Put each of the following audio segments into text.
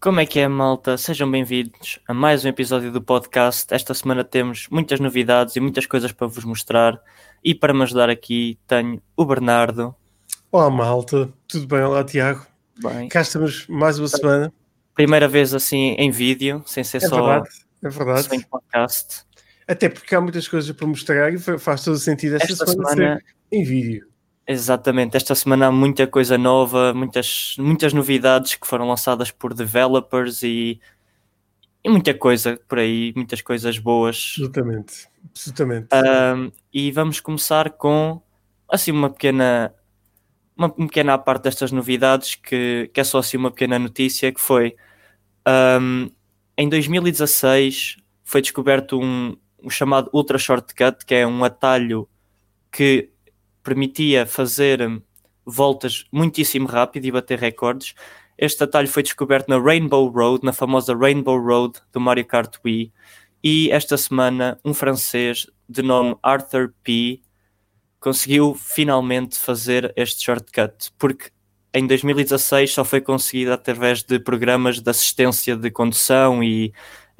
Como é que é, malta? Sejam bem-vindos a mais um episódio do podcast. Esta semana temos muitas novidades e muitas coisas para vos mostrar. E para me ajudar aqui tenho o Bernardo. Olá, malta. Tudo bem? Olá, Tiago. Bem. Cá estamos mais uma semana. Primeira vez assim em vídeo, sem ser É só, verdade, é só verdade. em podcast. Até porque há muitas coisas para mostrar e fa- faz todo o sentido esta, Esta semana, semana, ser em vídeo. Exatamente, esta semana há muita coisa nova, muitas, muitas novidades que foram lançadas por developers e, e muita coisa por aí, muitas coisas boas. Absolutamente. Absolutamente. Um, e vamos começar com assim uma pequena uma pequena parte destas novidades que, que é só assim uma pequena notícia que foi um, em 2016 foi descoberto um, um chamado Ultra Shortcut que é um atalho que permitia fazer hum, voltas muitíssimo rápido e bater recordes. Este atalho foi descoberto na Rainbow Road, na famosa Rainbow Road do Mario Kart Wii. E esta semana um francês de nome Arthur P. conseguiu finalmente fazer este shortcut, porque em 2016 só foi conseguido através de programas de assistência de condução e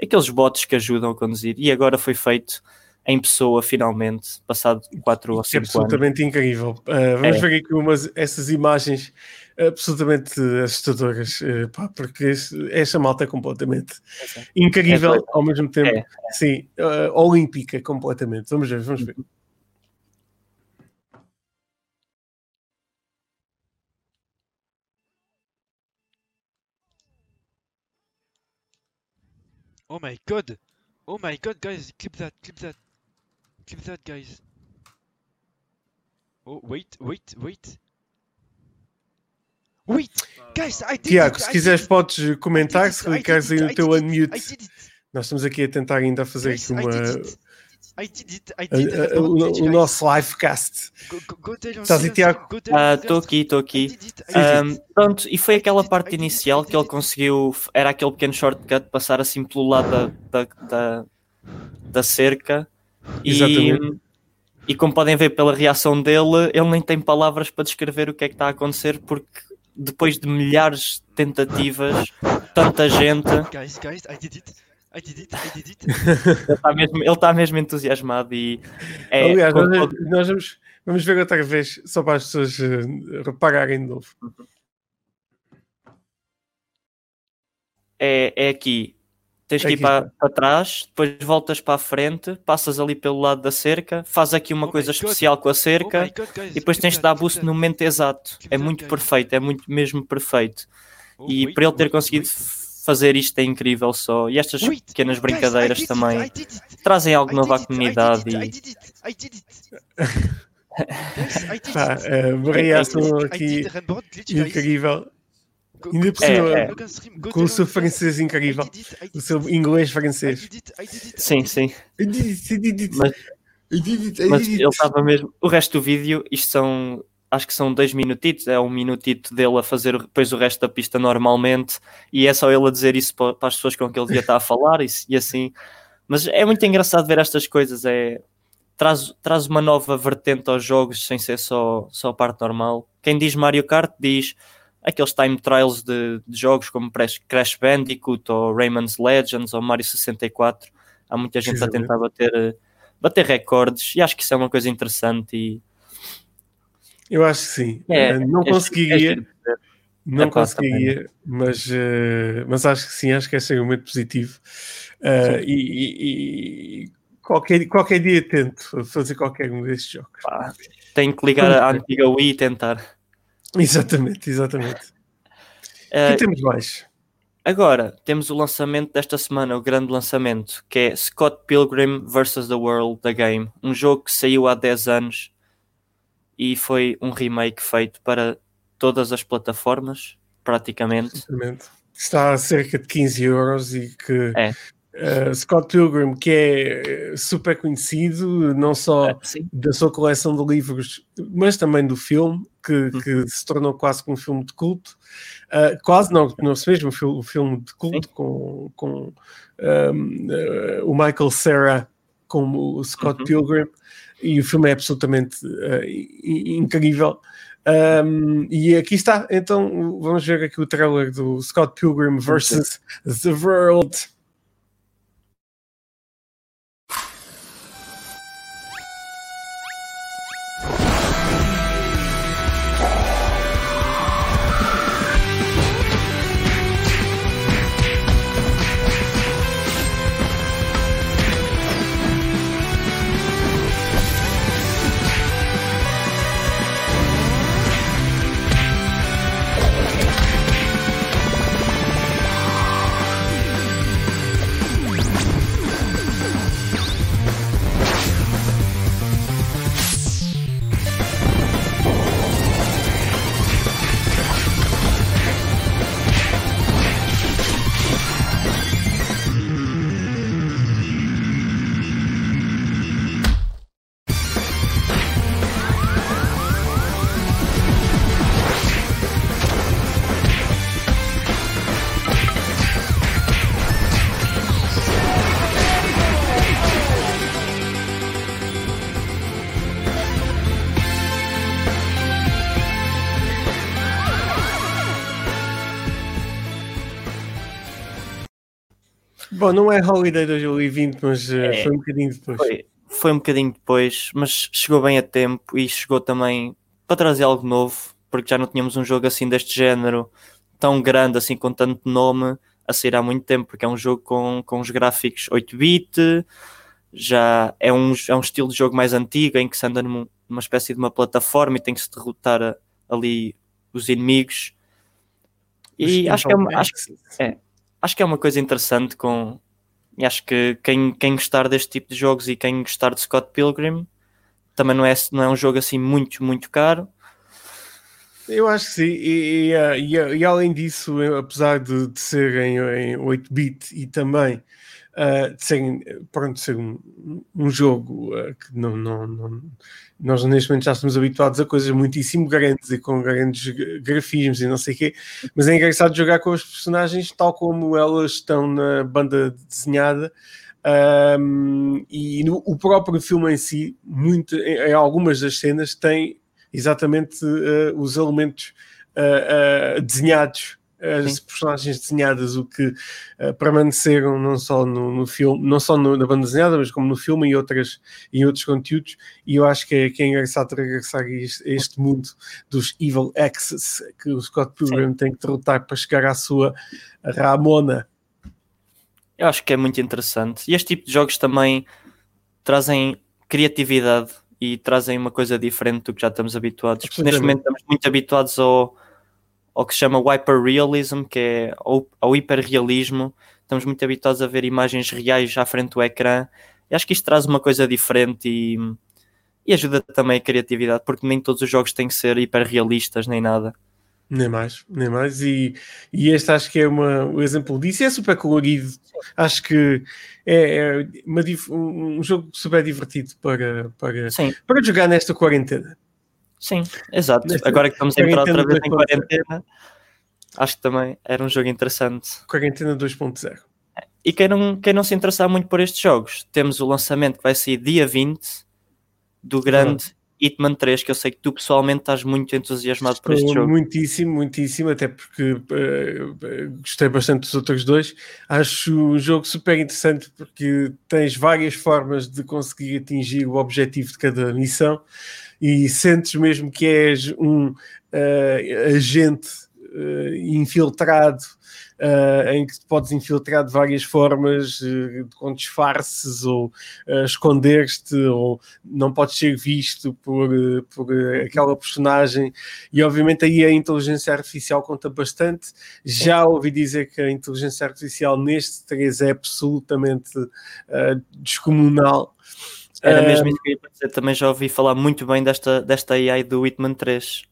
aqueles bots que ajudam a conduzir, e agora foi feito em pessoa finalmente, passado 4 ou Isso é 5 anos. absolutamente incrível. Uh, vamos É. ver aqui umas, essas imagens absolutamente assustadoras, uh, pá, porque esta malta é completamente incrível É, ao mesmo tempo. é. Sim, uh, olímpica completamente. Vamos ver, vamos ver. Oh my god! Oh my god, guys, clip that, clip that. Clip that, guys. Oh, wait, wait, wait. Wait! Guys, I did Tiago, it! se I quiseres did podes comentar, se clicares aí no teu unmute. Nós estamos aqui a tentar ainda fazer Guys, aqui uma, did it. I did it, I a- did a- it. o, nosso livecast. Estás aí, Tiago? Ah, Estou students. aqui, estou aqui. Um, pronto, e foi aquela parte inicial que ele conseguiu, era aquele pequeno shortcut, passar assim pelo lado da, da, da, da cerca Exatamente. e como podem ver pela reação dele, ele nem tem palavras para descrever o que é que está a acontecer porque depois de milhares de tentativas, tanta gente, Guys, guys, I did it. I did it, I did it. ele está mesmo, ele está mesmo entusiasmado e é, Aliás, com nós, nós vamos, vamos ver outra vez, só para as pessoas eh, repararem de novo. é, é aqui. Tens que ir Aqui para, para trás, depois voltas para a frente, passas ali pelo lado da cerca, faz aqui uma Oh coisa God. especial com a Oh cerca my god, guys. e depois tens de dar boost no momento exato. É muito guys. perfeito, é muito mesmo perfeito. Oh, E wait, para ele ter wait, conseguido wait. fazer isto é incrível só. E estas Wait, pequenas guys, brincadeiras it, também it. trazem algo novo à comunidade e. Guys, it. eh, I aqui guys. incrível, ainda por cima, é. go com o seu francês incrível, o seu inglês francês. sim, sim. Mas, mas ele estava mesmo. O resto do vídeo, isto são. Acho que são dois minutitos, é um minutito dele a fazer depois o resto da pista normalmente, e é só ele a dizer isso para, para as pessoas com quem ele devia estar a falar e, e assim. Mas é muito engraçado ver estas coisas, é, traz, traz uma nova vertente aos jogos sem ser só, só a parte normal. Quem diz Mario Kart diz aqueles time trials de, de jogos como Crash Bandicoot ou Rayman's Legends ou Mario 64. Há muita gente a Precisamente. tentar bater, eh, bater recordes e acho que isso é uma coisa interessante e Eu acho que sim. é, Eh, não é- conseguiria, é de ver. não Epá, conseguiria, mas, eh, mas acho que sim, acho que é extremamente positivo. Eh, e, e- qualquer, qualquer dia tento fazer qualquer um destes jogos. Pá, Tenho que ligar à antiga Wii e tentar. Exatamente, exatamente. O que temos mais? Agora, temos o lançamento desta semana, o grande lançamento, que é Scott Pilgrim vs. The World, The Game. Um jogo que saiu há 10 anos e foi um remake feito para todas as plataformas, praticamente. Exatamente. Está a cerca de 15 euros e que É. eh, Scott Pilgrim, que é eh, super conhecido, não só Sim, da sua coleção de livros, mas também do filme, que, Uhum. que se tornou quase que um filme de culto. Uh, quase não, não se mesmo um fil- filme de culto com, com um, uh, o Michael Cera como o Scott Uhum. Pilgrim e o filme é absolutamente uh, incrível. Um, e aqui está, então vamos ver aqui o trailer do Scott Pilgrim versus The World. Bom, não é Holiday 2020, mas uh, é, foi um bocadinho depois. Foi, foi, um bocadinho depois, mas chegou bem a tempo e chegou também para trazer algo novo, porque já não tínhamos um jogo assim deste género, tão grande, assim, com tanto nome, a sair há muito tempo, porque é um jogo com, com os gráficos 8-bit, já é um, é um estilo de jogo mais antigo, em que se anda numa, numa espécie de uma plataforma e tem que se derrotar a, ali os inimigos. E acho que, é, acho, é, acho que é uma coisa interessante com. E acho que quem, quem gostar deste tipo de jogos e quem gostar de Scott Pilgrim também não é, não é um jogo assim muito, muito caro. Eu acho que sim, e, e, e, e além disso, apesar de, de ser em, em 8-bit e também uh, de ser, pronto, ser um, um jogo uh, que não, não, não, nós neste momento já estamos habituados a coisas muitíssimo grandes e com grandes grafismos e não sei o quê, mas é engraçado jogar com os personagens tal como elas estão na banda desenhada. Um, e no, o próprio filme em si, muito, em, em algumas das cenas, tem exatamente uh, os elementos uh, uh, desenhados as Sim. personagens desenhadas, o que uh, permaneceram não só no, no, filme, não só no, na banda desenhada, mas como no filme e, outras, e outros conteúdos, e eu acho que é, que é engraçado regressar a este, a este mundo dos Evil Exes que o Scott Pilgrim Sim. tem que derrotar para chegar à sua Ramona. Eu acho que é muito interessante. E este tipo de jogos também trazem criatividade e trazem uma coisa diferente do que já estamos habituados. Neste momento estamos muito habituados ao ao que se chama hyperrealism, que é ao, hiperrealismo. Estamos muito habituados a ver imagens reais à frente do ecrã. E acho que isto traz uma coisa diferente e, e ajuda também a criatividade, porque nem todos os jogos têm que ser hiperrealistas nem nada. Nem mais, nem mais. E, e este acho que é uma, um exemplo disso. É super colorido. Acho que é, é uma, um jogo super divertido para, para, para jogar nesta quarentena. Sim, exato. Agora que estamos a entrar outra vez em quarentena, acho que também era um jogo interessante. Quarentena 2.0. E quem não, quem não se interessar muito por estes jogos, temos o lançamento que vai sair dia 20 do grande Hitman 3, que eu sei que tu pessoalmente estás muito entusiasmado Estou por este jogo. Muitíssimo, muitíssimo, até porque uh, gostei bastante dos outros dois. Acho o jogo super interessante porque tens várias formas de conseguir atingir o objetivo de cada missão e sentes mesmo que és um uh, agente uh, infiltrado uh, em que te podes infiltrar de várias formas, com disfarces ou esconder-te, ou não podes ser visto por, por aquela personagem. E obviamente aí a inteligência artificial conta bastante. Já ouvi dizer que a inteligência artificial neste 3 é absolutamente descomunal. Era mesmo isso que eu ia dizer, também já ouvi falar muito bem desta, desta AI do Whitman 3.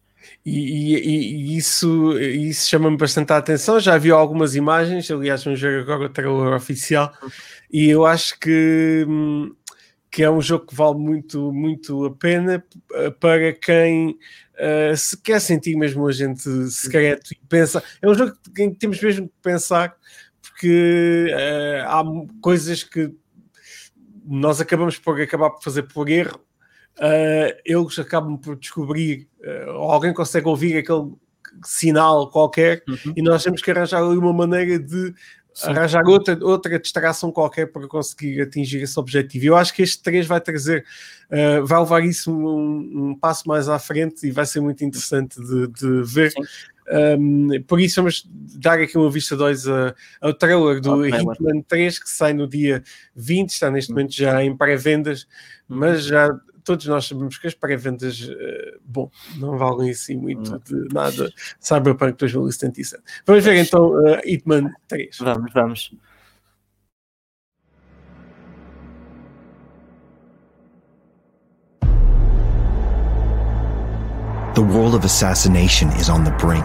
E, e, e isso, isso chama-me bastante a atenção. Já vi algumas imagens, aliás, vamos ver agora o trailer oficial, e eu acho que, que é um jogo que vale muito, muito a pena eh, para quem uh, se quer sentir mesmo um agente secreto e pensa. É um jogo que temos mesmo que pensar, porque uh, há coisas que nós acabamos por acabar por fazer por erro uh, eles acabam por descobrir, uh, alguém consegue ouvir aquele sinal qualquer, uhum. e nós temos que arranjar ali uma maneira de Sim. arranjar outra, outra distração qualquer para conseguir atingir esse objetivo. Eu acho que este 3 vai trazer, uh, vai levar isso um, um, passo mais à frente e vai ser muito interessante de, de ver. Um, por isso vamos dar aqui uma vista 2 ao trailer do okay, Hitman 3 que sai no dia 20, está neste momento já em pré-vendas, mas já todos nós sabemos que as pré-vendas, uh, bom, não valem assim muito não. de nada. Cyberpunk 2077. Vamos ver então uh, Hitman 3. Vamos, vamos. The world of assassination is on the brink.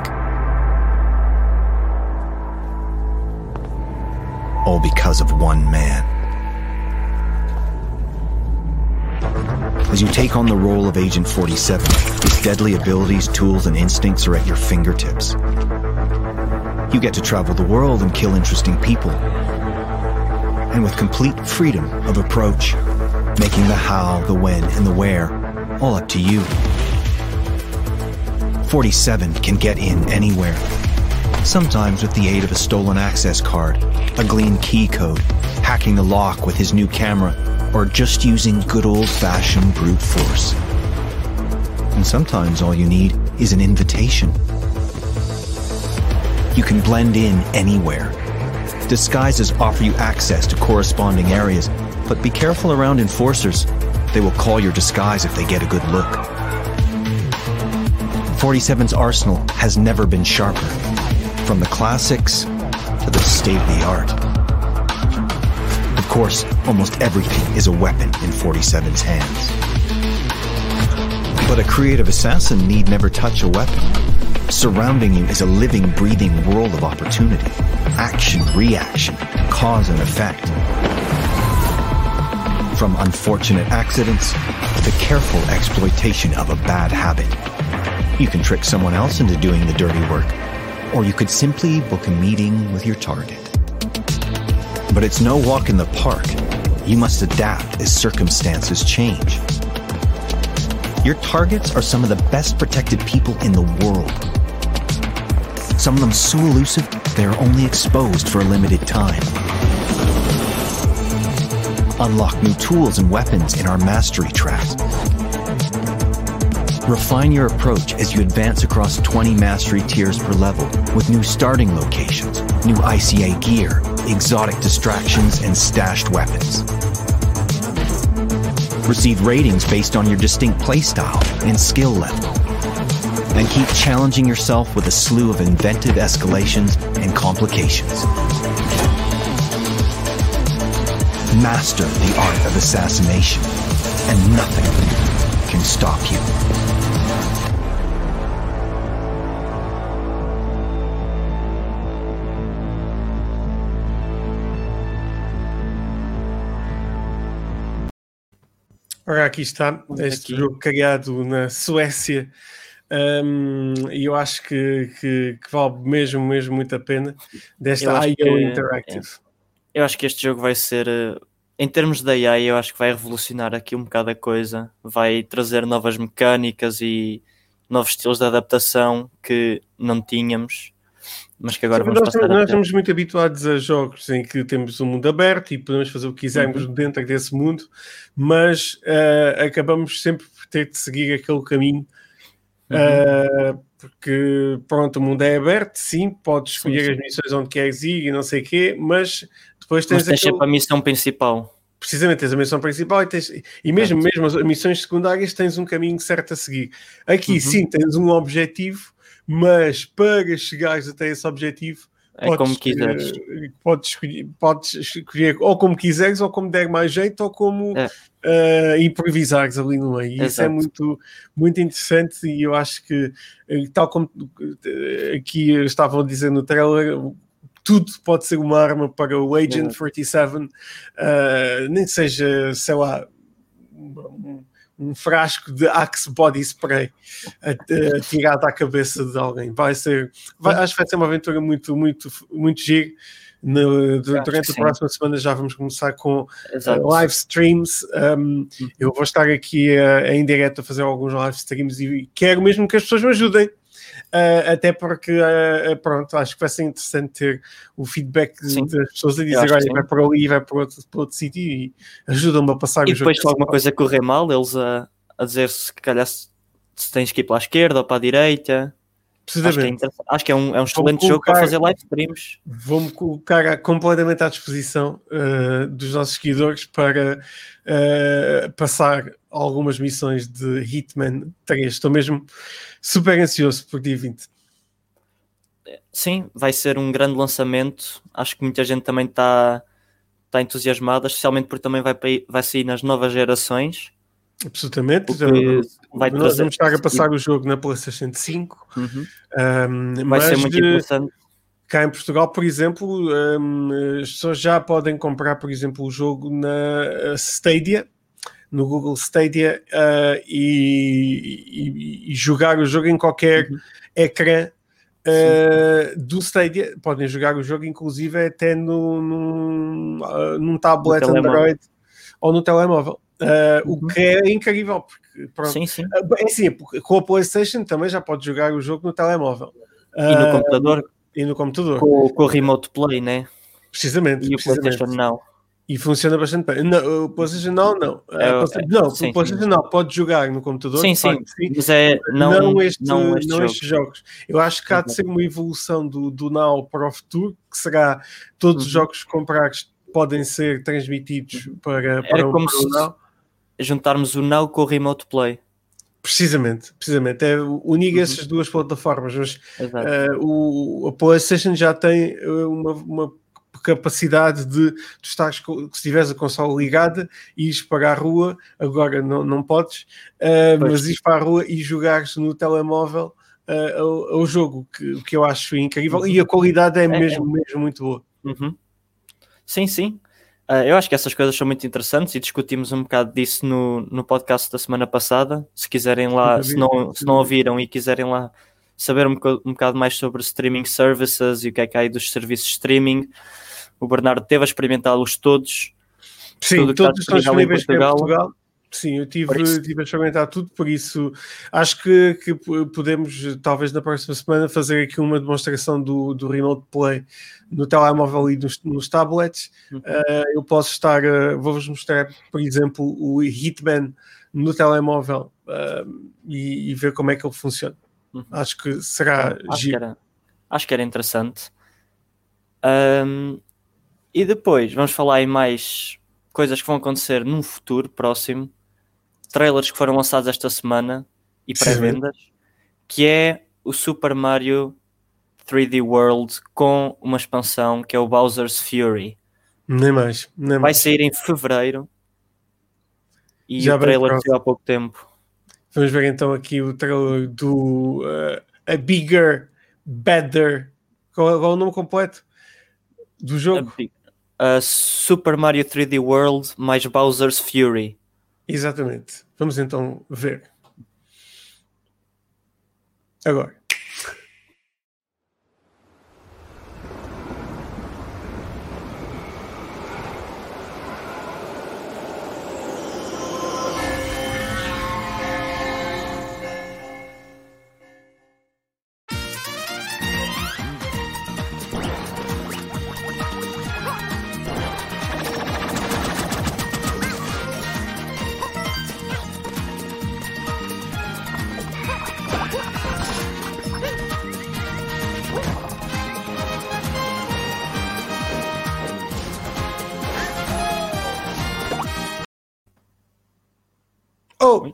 All because of one man. As you take on the role of Agent 47, his deadly abilities, tools, and instincts are at your fingertips. You get to travel the world and kill interesting people. And with complete freedom of approach, making the how, the when, and the where all up to you. 47 can get in anywhere. Sometimes with the aid of a stolen access card, a glean key code, hacking the lock with his new camera, or just using good old fashioned brute force. And sometimes all you need is an invitation. You can blend in anywhere. Disguises offer you access to corresponding areas, but be careful around enforcers. They will call your disguise if they get a good look. 47's arsenal has never been sharper, from the classics to the state of the art Of course, almost everything is a weapon in 47's hands. But a creative assassin need never touch a weapon. Surrounding you is a living, breathing world of opportunity. Action, reaction, cause and effect. From unfortunate accidents to the careful exploitation of a bad habit. You can trick someone else into doing the dirty work, or you could simply book a meeting with your target. But it's no walk in the park. You must adapt as circumstances change. Your targets are some of the best protected people in the world. Some of them so elusive, they are only exposed for a limited time. Unlock new tools and weapons in our mastery track. Refine your approach as you advance across 20 mastery tiers per level with new starting locations, new ICA gear, exotic distractions, and stashed weapons. Receive ratings based on your distinct playstyle and skill level. And keep challenging yourself with a slew of inventive escalations and complications. Master the art of assassination, and nothing can stop you. Ora, aqui está este aqui. jogo criado na Suécia um, e eu acho que, que, que, vale mesmo, mesmo muito a pena desta IO Interactive. É. Eu acho que este jogo vai ser, eh, em termos da AI, eu acho que vai revolucionar aqui um bocado a coisa, vai trazer novas mecânicas e novos estilos de adaptação que não tínhamos mas que agora Sim, vamos nós, nós estamos muito habituados a jogos em que temos um mundo aberto e podemos fazer o que quisermos uhum. dentro desse mundo, mas uh, acabamos sempre por ter de seguir aquele caminho. Uhum. Uh, porque pronto, o mundo é aberto, sim, podes escolher sim, sim. as missões onde queres ir e não sei o quê, mas depois tens, mas tens aquele... sempre a missão principal. Precisamente, tens a missão principal e, tens... e mesmo, mesmo as missões secundárias tens um caminho certo a seguir. Aqui uhum. sim tens um objetivo mas para chegares até esse objetivo, é podes, como quiseres. Podes escolher, podes escolher ou como quiseres, ou como der mais jeito, ou como é. uh, improvisares ali no meio. E isso é muito, muito interessante e eu acho que, eh, tal como eh, aqui estavam a dizer no trailer, tudo pode ser uma arma para o Agent é. 47, uh, nem seja, sei lá, um, um frasco de Axe Body Spray atirado à cabeça de alguém. Vai ser, vai, acho que vai ser uma aventura muito, muito, muito giro. No- durante a próxima semana já vamos começar com Exato. uh, live streams. Um, eu vou estar aqui uh, em direto a fazer alguns live streams e quero mesmo que as pessoas me ajudem. Uh, até porque, uh, pronto, acho que vai ser interessante ter o feedback Sim. das pessoas a dizer: olha, vai para ali, vai para outro, para outro sítio e ajudam-me a passar E o jogo. depois se alguma coisa correr mal, eles a, a dizer se calhar se, se tens que ir para a esquerda ou para a direita. Acho que é, Precisamente. Acho que é um, é um excelente jogo colocar- para fazer live streams. Vou-me colocar completamente à disposição uh, dos nossos seguidores para uh, passar algumas missões de Hitman 3. Estou mesmo super ansioso por dia 20. Sim, vai ser um grande lançamento. Acho que muita gente também está está entusiasmada, especialmente porque também vai, vai sair nas novas gerações. Absolutamente. Vai nós trazer- vamos estar a passar o jogo na PlayStation 5. Uhum. um, Vai mas ser muito interessante. cá em Portugal, por exemplo, um, as pessoas já podem comprar, por exemplo, o jogo na Stadia, no Google Stadia, uh, e, e- e jogar o jogo em qualquer Uhum. ecrã uh, do Stadia. Podem jogar o jogo, inclusive, até no, num, uh, num tablet No. Android ou no telemóvel. Uh, Uhum. O que é incrível, porque pronto, Sim, sim. é assim, com a PlayStation também já pode jogar o jogo no telemóvel E no Ah, computador, e no computador. com, com o Remote Play, né? Precisamente, E o precisamente. PlayStation não. E funciona bastante bem. Não, o PlayStation não, não. É, PlayStation- não, sim, o PlayStation não pode jogar no computador. Sim, sim. Mas é não, Não, não, este, não, este jogo. estes jogos. Eu acho que há de ser uma evolução do, do Now para o futuro, que será todos os Uhum. jogos que comprares podem ser transmitidos para, para, o- como o se- Now. Juntarmos o Now com o Remote Play. Precisamente, precisamente. É unir Uhum. essas duas plataformas, mas. Uh, o, a PlayStation já tem uh, uma, uma capacidade de tu co- se tiveres a consola ligada e ires para a rua, agora não, não podes, uh, mas ires para a rua e jogares no telemóvel uh, ao, ao jogo, que, que eu acho incrível, e a qualidade é, É, mesmo, mesmo muito boa. Uhum. Sim, sim. Ah, eu acho que essas coisas são muito interessantes e discutimos um bocado disso no, no podcast da semana passada. Se quiserem lá, se não, se não ouviram e quiserem lá saber um, um bocado mais sobre streaming services e o que é que há aí dos serviços de streaming, o Bernardo teve a experimentá-los todos. Sim, que todos estão em disponíveis para Portugal. Portugal. Sim, eu tive, tive a experimentar tudo, por isso acho que, que podemos, talvez na próxima semana, fazer aqui uma demonstração do, do Remote Play no telemóvel e nos, nos tablets. Uhum. Uh, eu posso estar, uh, vou-vos mostrar, por exemplo, o Hitman no telemóvel uh, e, e ver como é que ele funciona. Uhum. Acho que será acho, que giro. era, acho que era interessante. Ahm, e depois vamos falar em mais coisas que vão acontecer num futuro próximo. Trailers que foram lançados esta semana e pré-vendas, que é o Super Mario 3D World com uma expansão que é o Bowser's Fury. Nem mais, nem Vai mais. sair em fevereiro e Já o trailer saiu há pouco tempo. Vamos ver então aqui o trailer do uh, A Bigger, Better. Qual, qual é o nome completo do jogo? A Super Mario 3D World mais Bowser's Fury. Exatamente. Vamos então ver. Agora.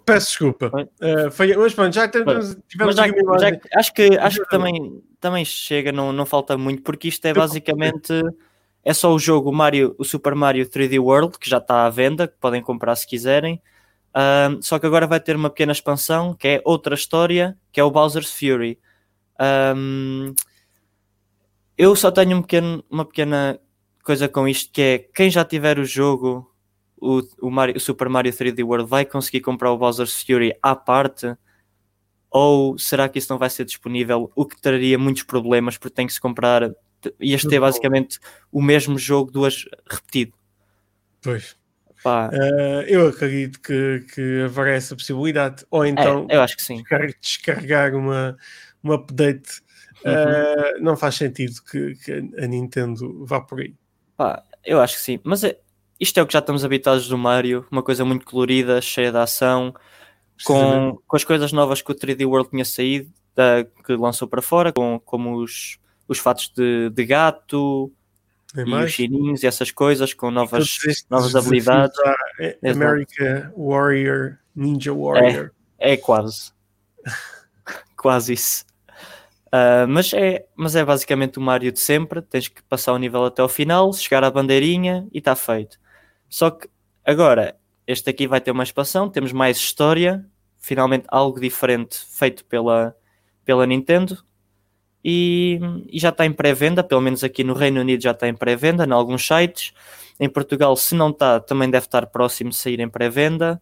Peço desculpa. Uh, foi, mas pronto, já tivemos Mas já- já- acho que, acho que também, também chega, não, não falta muito, porque isto é basicamente é só o jogo Mario, o Super Mario 3D World, que já está à venda, que podem comprar se quiserem. Ahm, só que agora vai ter uma pequena expansão que é outra história, que é o Bowser's Fury. Ahm, eu só tenho um pequeno- uma pequena coisa com isto que é quem já tiver o jogo, o, o, Mario- o Super Mario 3D World, vai conseguir comprar o Bowser's Fury à parte ou será que isso não vai ser disponível? O que traria muitos problemas porque tem que se comprar te- ias ter basicamente o mesmo jogo duas repetido. Pois. Eh, eu acredito que, que haverá essa possibilidade. Ou então é, eu acho que sim. descar- descarregar uma, uma update. Uhum. eh, não faz sentido que, que a Nintendo vá por aí. Pá, eu acho que sim. Mas é- isto é o que já estamos habituados do Mario, uma coisa muito colorida, cheia de ação, com, com as coisas novas que o 3D World tinha saído, da- que lançou para fora, com, como os, os fatos de, de gato e os chininhos e essas coisas, com novas, novas habilidades. America Warrior, Ninja Warrior. É quase. quase isso. Ah, mas, é, mas é basicamente o Mario de sempre. Tens que passar o nível até ao final, chegar à bandeirinha e está feito. Só que agora, este aqui vai ter uma expansão, temos mais história, finalmente algo diferente feito pela, pela Nintendo. E, e já está em pré-venda, pelo menos aqui no Reino Unido já está em pré-venda, em alguns sites. Em Portugal, se não está, também deve estar próximo de sair em pré-venda.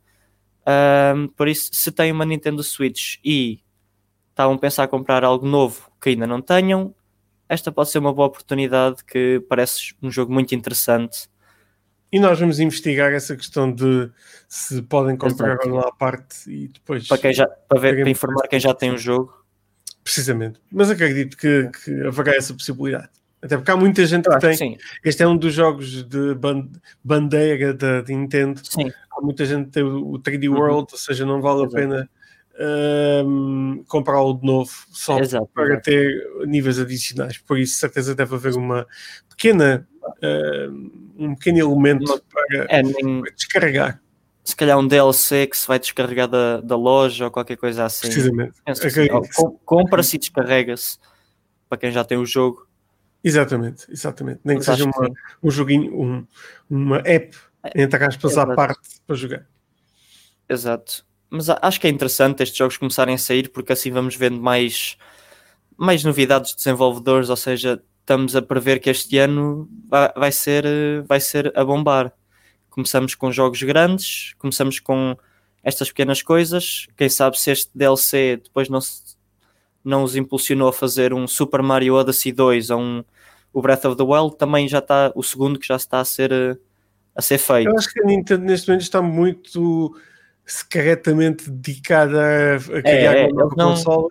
Ahm, por isso, se têm uma Nintendo Switch e estavam a pensar em comprar algo novo que ainda não tenham, esta pode ser uma boa oportunidade que parece um jogo muito interessante. E nós vamos investigar essa questão de se podem comprar ou não à parte e depois. Para, quem já, para, ver, para informar quem já tem o jogo. Precisamente. Mas acredito que, que haverá essa possibilidade. Até porque há muita gente que que tem. sim, Este é um dos jogos de ban- bandeira da Nintendo. sim, Há muita gente que tem o o 3D Uhum. World, ou seja, não vale a pena ahm, comprá-lo de novo só exato. para exato. ter níveis adicionais. Por isso, certeza deve haver uma pequena, ahm, um pequeno elemento Uma- para É, nem, descarregar, se calhar um DLC que se vai descarregar da, da loja ou qualquer coisa assim. precisamente. Que. Acredito. Com- Compra-se e descarrega-se para quem já tem o jogo. Exatamente, exatamente. Nem que Mas acho seja que uma, sim. um joguinho, um- uma app, entre aspas, à parte para jogar. Exato. Mas acho que é interessante estes jogos começarem a sair porque assim vamos vendo mais, mais novidades de desenvolvedores, ou seja, estamos a prever que este ano vai, ser, vai ser a bombar. Começamos com jogos grandes, começamos com estas pequenas coisas. Quem sabe se este DLC depois não, se- não os impulsionou a fazer um Super Mario Odyssey 2 ou um o Breath of the Wild, também já está o segundo que já está a ser, a ser feito. Eu acho que a Nintendo neste momento está muito secretamente dedicada a, a criar é, uma eles não- consola.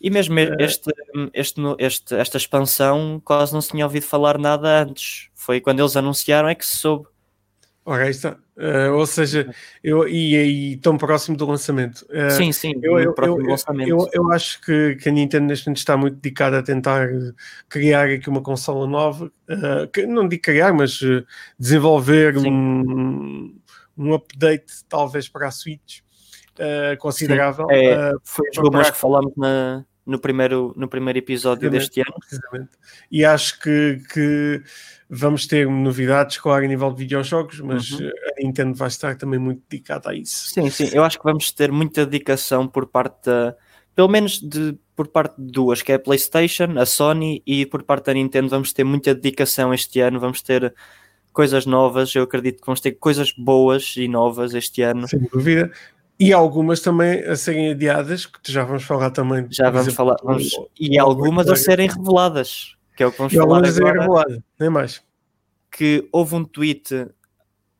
E mesmo este, este, no- este- esta expansão quase não se tinha ouvido falar nada antes. Foi quando eles anunciaram é que se soube. Ora, está. Eh, ou seja, eu, e, e tão próximo do lançamento. Eh, sim, sim, eu, eu, próximo eu, lançamento. eu, eu acho que, que a Nintendo neste momento está muito dedicada a tentar criar aqui uma consola nova, eh, que- não digo criar, mas desenvolver Sim. um, um update talvez para a Switch eh, considerável. É, eh, Foi os rumores que falámos na- no, primeiro, no primeiro episódio deste ano. precisamente. E acho que, que vamos ter novidades, claro, a nível de videojogos, mas Uhum. a Nintendo vai estar também muito dedicada a isso. Sim, sim, eu acho que vamos ter muita dedicação por parte da. Pelo menos de, por parte de duas, que é a PlayStation, a Sony e por parte da Nintendo vamos ter muita dedicação este ano, vamos ter coisas novas, eu acredito que vamos ter coisas boas e novas este ano. Sem dúvida. E algumas também a serem adiadas, que já vamos falar também. Já vamos exemplo, falar, vamos- e algumas a serem reveladas, que é o que vamos E falar algumas agora, reveladas, nem mais. que houve um tweet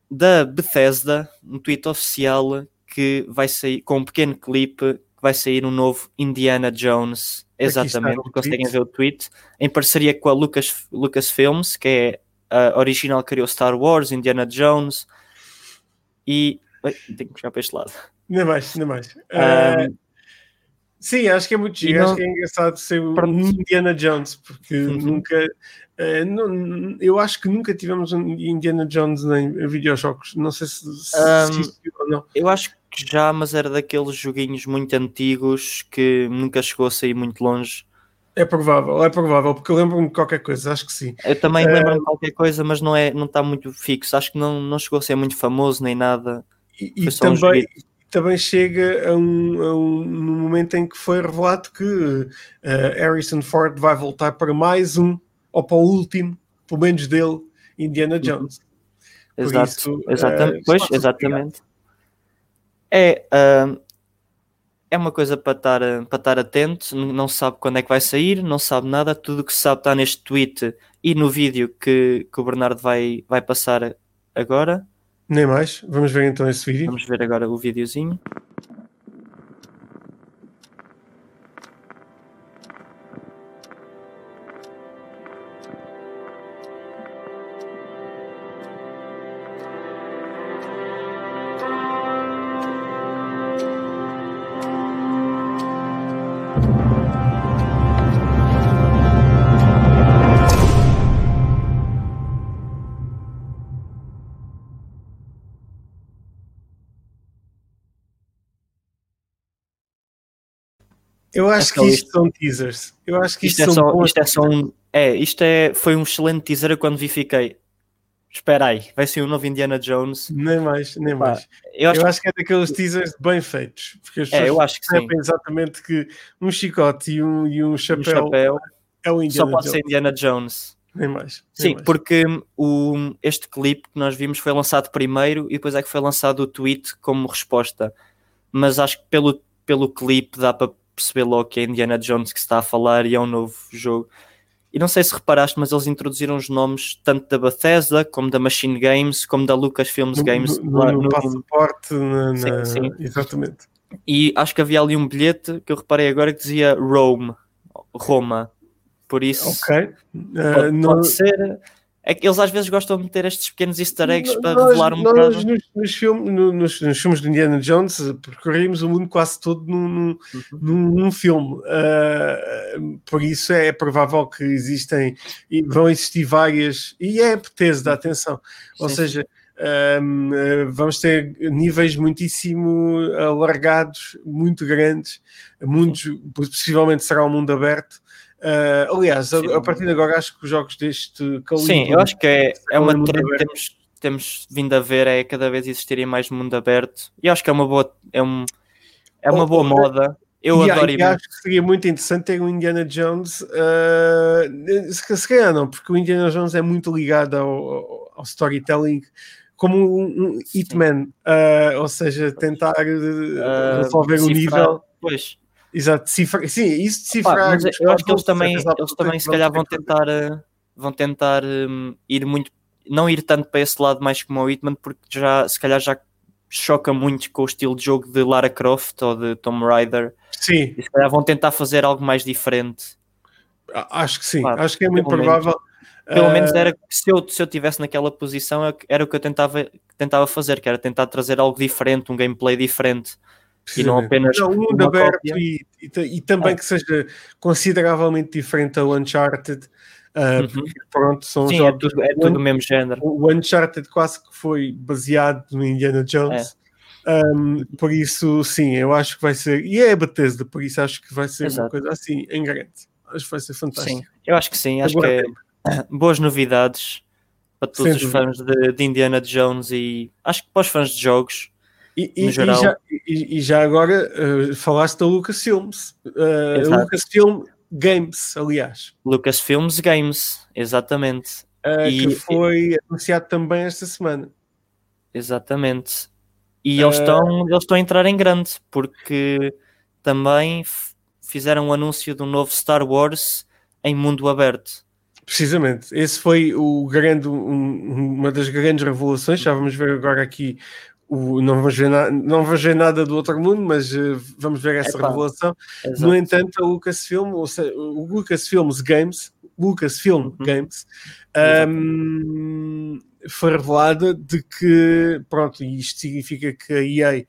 da Bethesda, um tweet oficial que vai sair com um pequeno clipe que vai sair um novo Indiana Jones, exatamente, conseguem ver o tweet, em parceria com a Lucas, Lucasfilms, que é a original criou Star Wars, Indiana Jones e Ai, tenho que puxar para este lado. Nem mais, nem mais. Ahm, Eh, sim, acho que é muito giro, não- acho que é engraçado ser o. Indiana Jones, porque Uhum. nunca. eh, não- eu acho que nunca tivemos um Indiana Jones em videojogos. Não sei se, se Ahm, existiu ou não. Eu acho que já, mas era daqueles joguinhos muito antigos que nunca chegou a sair muito longe. É provável, é provável, porque eu lembro-me de qualquer coisa, acho que sim. Eu também Eh, lembro-me de qualquer coisa, mas não é, não está muito fixo. Acho que não, não chegou a ser muito famoso nem nada. E, e também, também chega a um, a um- no momento em que foi revelado que eh, Harrison Ford vai voltar para mais um, ou para o último, pelo menos dele, Indiana Jones. Por Exato, isso, exatamente. eh, pois, exatamente. É, ahm, é uma coisa para estar, para estar atento, não sabe quando é que vai sair, não sabe nada, tudo o que sabe está neste tweet e no vídeo que, que o Bernardo vai, vai passar agora. Nem mais. Vamos ver então esse vídeo. Vamos ver agora o videozinho. Eu acho que Aquela- isto são teasers. Eu acho que Isto isto, é são só, isto é só um. É, isto é, foi um excelente teaser. Eu quando vi, fiquei. Espera aí, vai ser um novo Indiana Jones. Nem mais, nem Pá, mais. Eu acho eu que acho que é daqueles teasers bem feitos. Porque as É, eu acho que sim. exatamente que um chicote e um, e um um chapéu, chapéu é o só Indiana pode Jones. ser Indiana Jones. Nem mais. nem Sim, mais. porque o, este clipe que nós vimos foi lançado primeiro e depois é que foi lançado o tweet como resposta. Mas acho que pelo, pelo clipe dá para perceber logo que é Indiana Jones que está a falar e é um novo jogo. E não sei se reparaste, mas eles introduziram os nomes tanto da Bethesda, como da Machine Games, como da Lucasfilms no, Games. no, lá no no- passaporte, na, Sim, na- sim. exatamente. E acho que havia ali um bilhete que eu reparei agora que dizia Rome, Roma. Por isso, Ok. Uh, pode, não- pode ser. É que eles às vezes gostam de meter estes pequenos easter eggs para nós, revelar um nós bocado. nos, nos, filme- no- nos- nos filmes de Indiana Jones percorremos o mundo quase todo num, num, Uhum. num, num filme. Uh, por isso é provável que existem e vão existir várias, e é Bethesda, atenção. Ou Sim, seja, um, uh, vamos ter níveis muitíssimo alargados, muito grandes, muitos, possivelmente será um mundo aberto. Uh, aliás, a, a partir de agora acho que os jogos deste calibre Sim, eu acho que é, é uma trend que temos, temos vindo a ver é cada vez existirem mais mundo aberto. E acho que é uma boa, é um, é uma Oh, boa oh, moda. Eu e, adoro e acho que seria muito interessante ter um Indiana Jones. Uh, se, se calhar não, porque o Indiana Jones é muito ligado ao, ao- storytelling, como um, um Hitman, uh, ou seja, tentar resolver o nível. Pois. Exato, decifrar, sim, isso decifrar. mas eu acho que eles também, eles também se calhar vão tentar, eh, vão tentar hum, ir muito, não ir tanto para esse lado mais como o Hitman, porque já se calhar já choca muito com o estilo de jogo de Lara Croft ou de Tomb Raider. Sim, E se calhar vão tentar fazer algo mais diferente. acho que sim, Claro, acho que é muito menos. provável. Pelo Uh, menos era que se eu, se eu tivesse naquela posição é era o que eu tentava, tentava fazer, que era tentar trazer algo diferente, um gameplay diferente. E não apenas Não, um mundo uma aberto e, e e também É. que seja consideravelmente diferente ao Uncharted. uh, Uhum. porque, pronto, são Sim, é jogos. tudo, é tudo o mesmo género. O Uncharted quase que foi baseado no Indiana Jones. É. Um, por isso, sim, eu acho que vai ser. E é a Bethesda, por isso acho que vai ser uma Exato. coisa assim em grande. Acho que vai ser Sim, fantástico. eu acho que sim, acho Agora que é boas novidades para todos Sem os fãs de, de Indiana Jones e acho que para os fãs de jogos. E, e- No e geral. já, e- já agora uh, falaste da Lucasfilms. Uh. Lucasfilm Games, aliás. Lucasfilms Games, exatamente, uh, E- que foi anunciado também esta semana. exatamente. E eles estão eles estão a entrar em grande porque também fizeram um anúncio de um novo Star Wars em mundo aberto. Precisamente, esse foi o grande, um- uma das grandes revelações. Já vamos ver agora aqui. O, não, vamos ver na- não vamos ver nada do outro mundo, mas eh, vamos ver essa revelação. Exato. No entanto, a Lucasfilm, ou seja, o Lucasfilms Games, Lucasfilm Uhum. Games, ahm, foi revelada de que, pronto, isto significa que a EA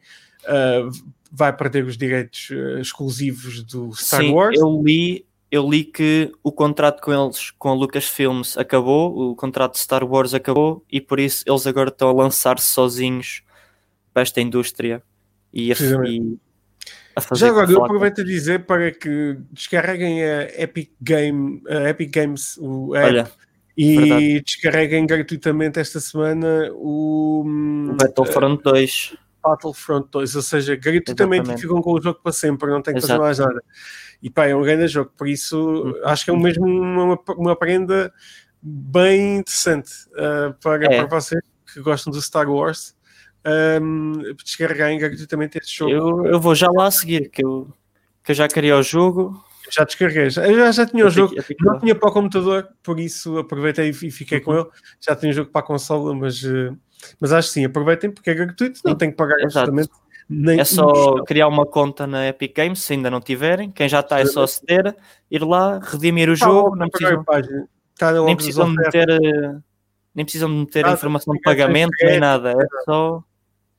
ah, vai perder os direitos ah, exclusivos do Star Sim, Wars. eu li, eu li que o contrato com eles, com a Lucasfilms, acabou, o contrato de Star Wars acabou e por isso eles agora estão a lançar-se sozinhos para esta indústria e a, e a fazer Já agora, eu aproveito a dizer para que descarreguem a Epic, Game, a Epic Games, o app, Olha, e verdade. descarreguem gratuitamente esta semana o, o Battlefront 2. Battlefront 2, ou seja, gratuitamente Exatamente. ficam com o jogo para sempre, não tem que fazer mais nada. E pá, é um grande jogo, por isso Uhum. acho que é mesmo uma, uma prenda bem interessante uh, para, É. para vocês que gostam do Star Wars. Um, descarregarem gratuitamente este jogo. Eu, eu vou já lá a seguir, que eu, que eu já queria o jogo. Já descarreguei, já, eu já, já tinha o Eu jogo, eu fico não tinha para o computador, por isso aproveitei e fiquei Uhum. com ele. Já tinha o jogo para a consola, mas, eh, mas acho que sim, aproveitem porque é gratuito, não tem que pagar absolutamente nem É só criar uma conta na Epic Games, se ainda não tiverem. Quem já está é só aceder, ir lá, redimir o jogo. Não precisam, logo nem precisam de meter, eh, nem precisam de meter informação de pagamento nem nada. É só,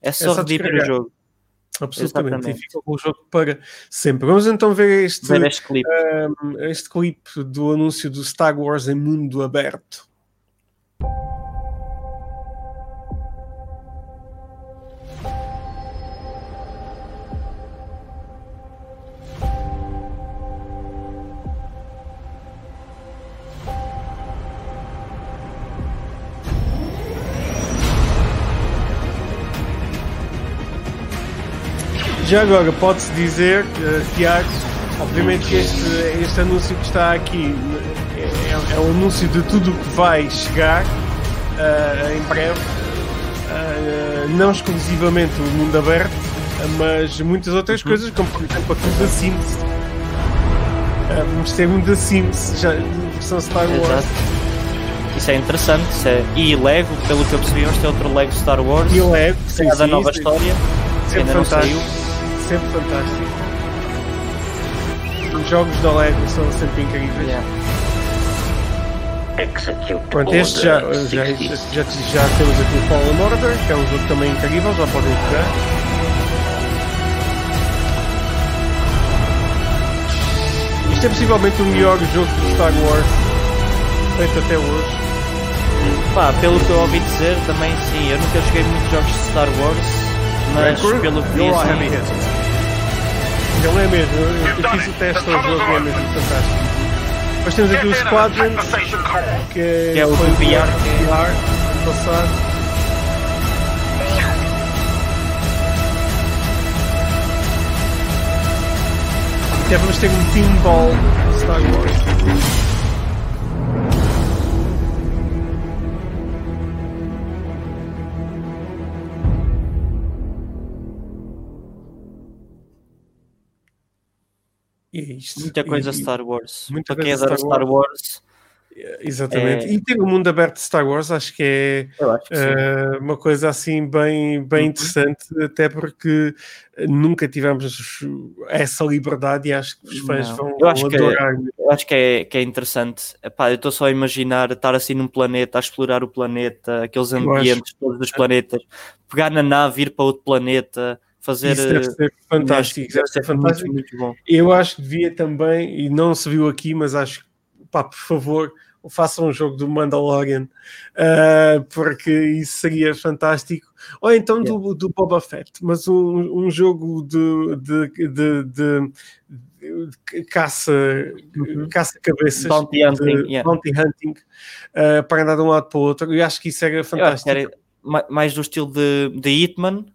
é só só redimir o jogo. Absolutamente, Exatamente. e fica com o jogo para sempre. Vamos então ver este, Ver este clipe. um, este clipe do anúncio do Star Wars em mundo aberto. Já agora, pode-se dizer, eh, Tiago, obviamente que este, este anúncio que está aqui é, é um anúncio de tudo o que vai chegar eh, em breve, Eh, não exclusivamente o mundo aberto, mas muitas outras coisas, como por exemplo da Sims. Eh, vamos ter um da Sims, já, versão Star Wars. Exato. Isso é interessante. Isso é... E Lego, pelo que eu percebi, vamos ter outro Lego Star Wars. E o Lego, sim, é da sim, nova sim, história. sempre ainda não fantástico. saiu. Sempre fantástico. Os jogos da Lego são sempre incríveis. Yeah. Execute Pronto, este já, Order já, 60. já, já temos aqui o Fallen Order, que é um jogo também incrível, já podem jogar. Isto é possivelmente o melhor jogo de Star Wars feito até hoje. Pá, pelo que eu ouvi dizer, também sim. Eu nunca joguei muitos jogos de Star Wars, mas pelo que you're Ele é mesmo, eu, eu fiz o teste ao jogo é mesmo fantástico. Depois temos aqui o Squadron, que, Que é o foi VR, é- VR ano passado. Até vamos ter um Team Ball Star Wars. Isto. Muita coisa E- Star Wars. muita Para quem adora Star Star Wars, Exatamente. É- E ter o mundo aberto de Star Wars acho que é acho que eh, uma coisa assim bem, bem Uhum. interessante, até porque nunca tivemos essa liberdade e acho que os fãs Não. vão, Eu acho vão que- adorar. Eu acho que é, que é interessante. Epá, eu estou só a imaginar estar assim num planeta, a explorar o planeta, aqueles ambientes todos dos planetas, pegar na nave, ir para outro planeta, fazer. Isso deve eh, ser fantástico. deve ser muito, fantástico. muito bom. Eu acho que devia também, e não se viu aqui, mas acho que, pá, por favor, façam um jogo do Mandalorian, ah, porque isso seria fantástico. Ou então do, do Boba Fett, mas um, um jogo de, de, de, de- caça, Uhum. caça-cabeças, Bounty hunting, yeah. bounty hunting, ah, para andar de um lado para o outro. Eu acho que isso era fantástico. era ma- mais do estilo de, de Hitman,